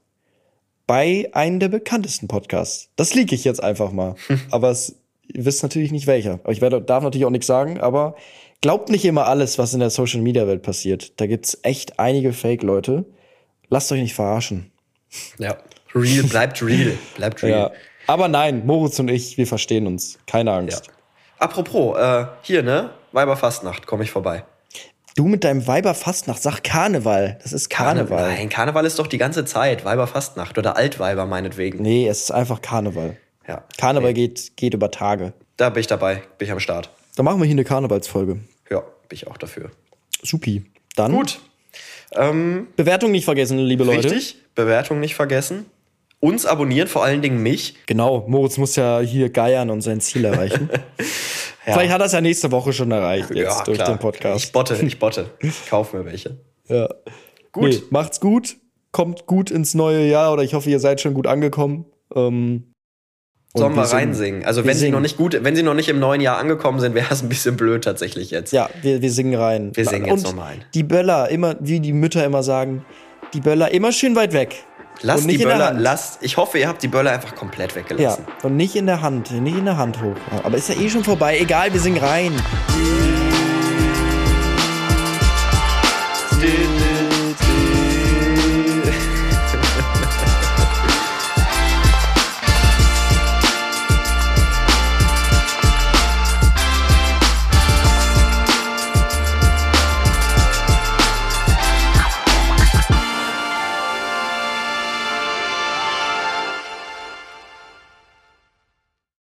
bei einem der bekanntesten Podcasts. Das liege ich jetzt einfach mal. aber es, ihr wisst natürlich nicht welcher. Aber ich werde, darf natürlich auch nichts sagen, aber glaubt nicht immer alles, was in der Social Media Welt passiert. Da gibt's echt einige Fake-Leute. Lasst euch nicht verarschen. Ja, real, bleibt real, bleibt real. Ja. Aber nein, Moritz und ich, wir verstehen uns. Keine Angst. Ja. Apropos, äh, hier, ne? Weiberfastnacht, komme ich vorbei. Du mit deinem Weiberfastnacht, sag Karneval. Das ist Karneval. Karne Nein, Karneval ist doch die ganze Zeit. Weiberfastnacht oder Altweiber meinetwegen. Nee, es ist einfach Karneval. Ja. Karneval nee. geht, geht über Tage. Da bin ich dabei, bin ich am Start. Dann machen wir hier eine Karnevalsfolge. Ja, bin ich auch dafür. Supi. Dann. Gut. Ähm, Bewertung nicht vergessen, liebe Leute. Richtig, Bewertung nicht vergessen. Uns abonnieren, vor allen Dingen mich. Genau, Moritz muss ja hier geiern und sein Ziel erreichen. ja. Vielleicht hat er es ja nächste Woche schon erreicht, jetzt ja, durch klar. den Podcast. Ich botte, ich botte. Kauf mir welche. Ja. Gut. Nee, macht's gut. kommt gut ins neue Jahr oder ich hoffe, ihr seid schon gut angekommen. Ähm, Sollen wir reinsingen? Also wenn sie noch nicht gut, wenn sie noch nicht im neuen Jahr angekommen sind, wäre es ein bisschen blöd tatsächlich jetzt. Ja, wir, wir singen rein. Wir singen jetzt nochmal ein. Die Böller, immer, wie die Mütter immer sagen, die Böller immer schön weit weg. Lasst die Böller, lasst, ich hoffe, ihr habt die Böller einfach komplett Ja, weggelassen. und nicht in der Hand, nicht in der Hand hoch. Aber ist ja eh schon vorbei. Egal, wir singen rein.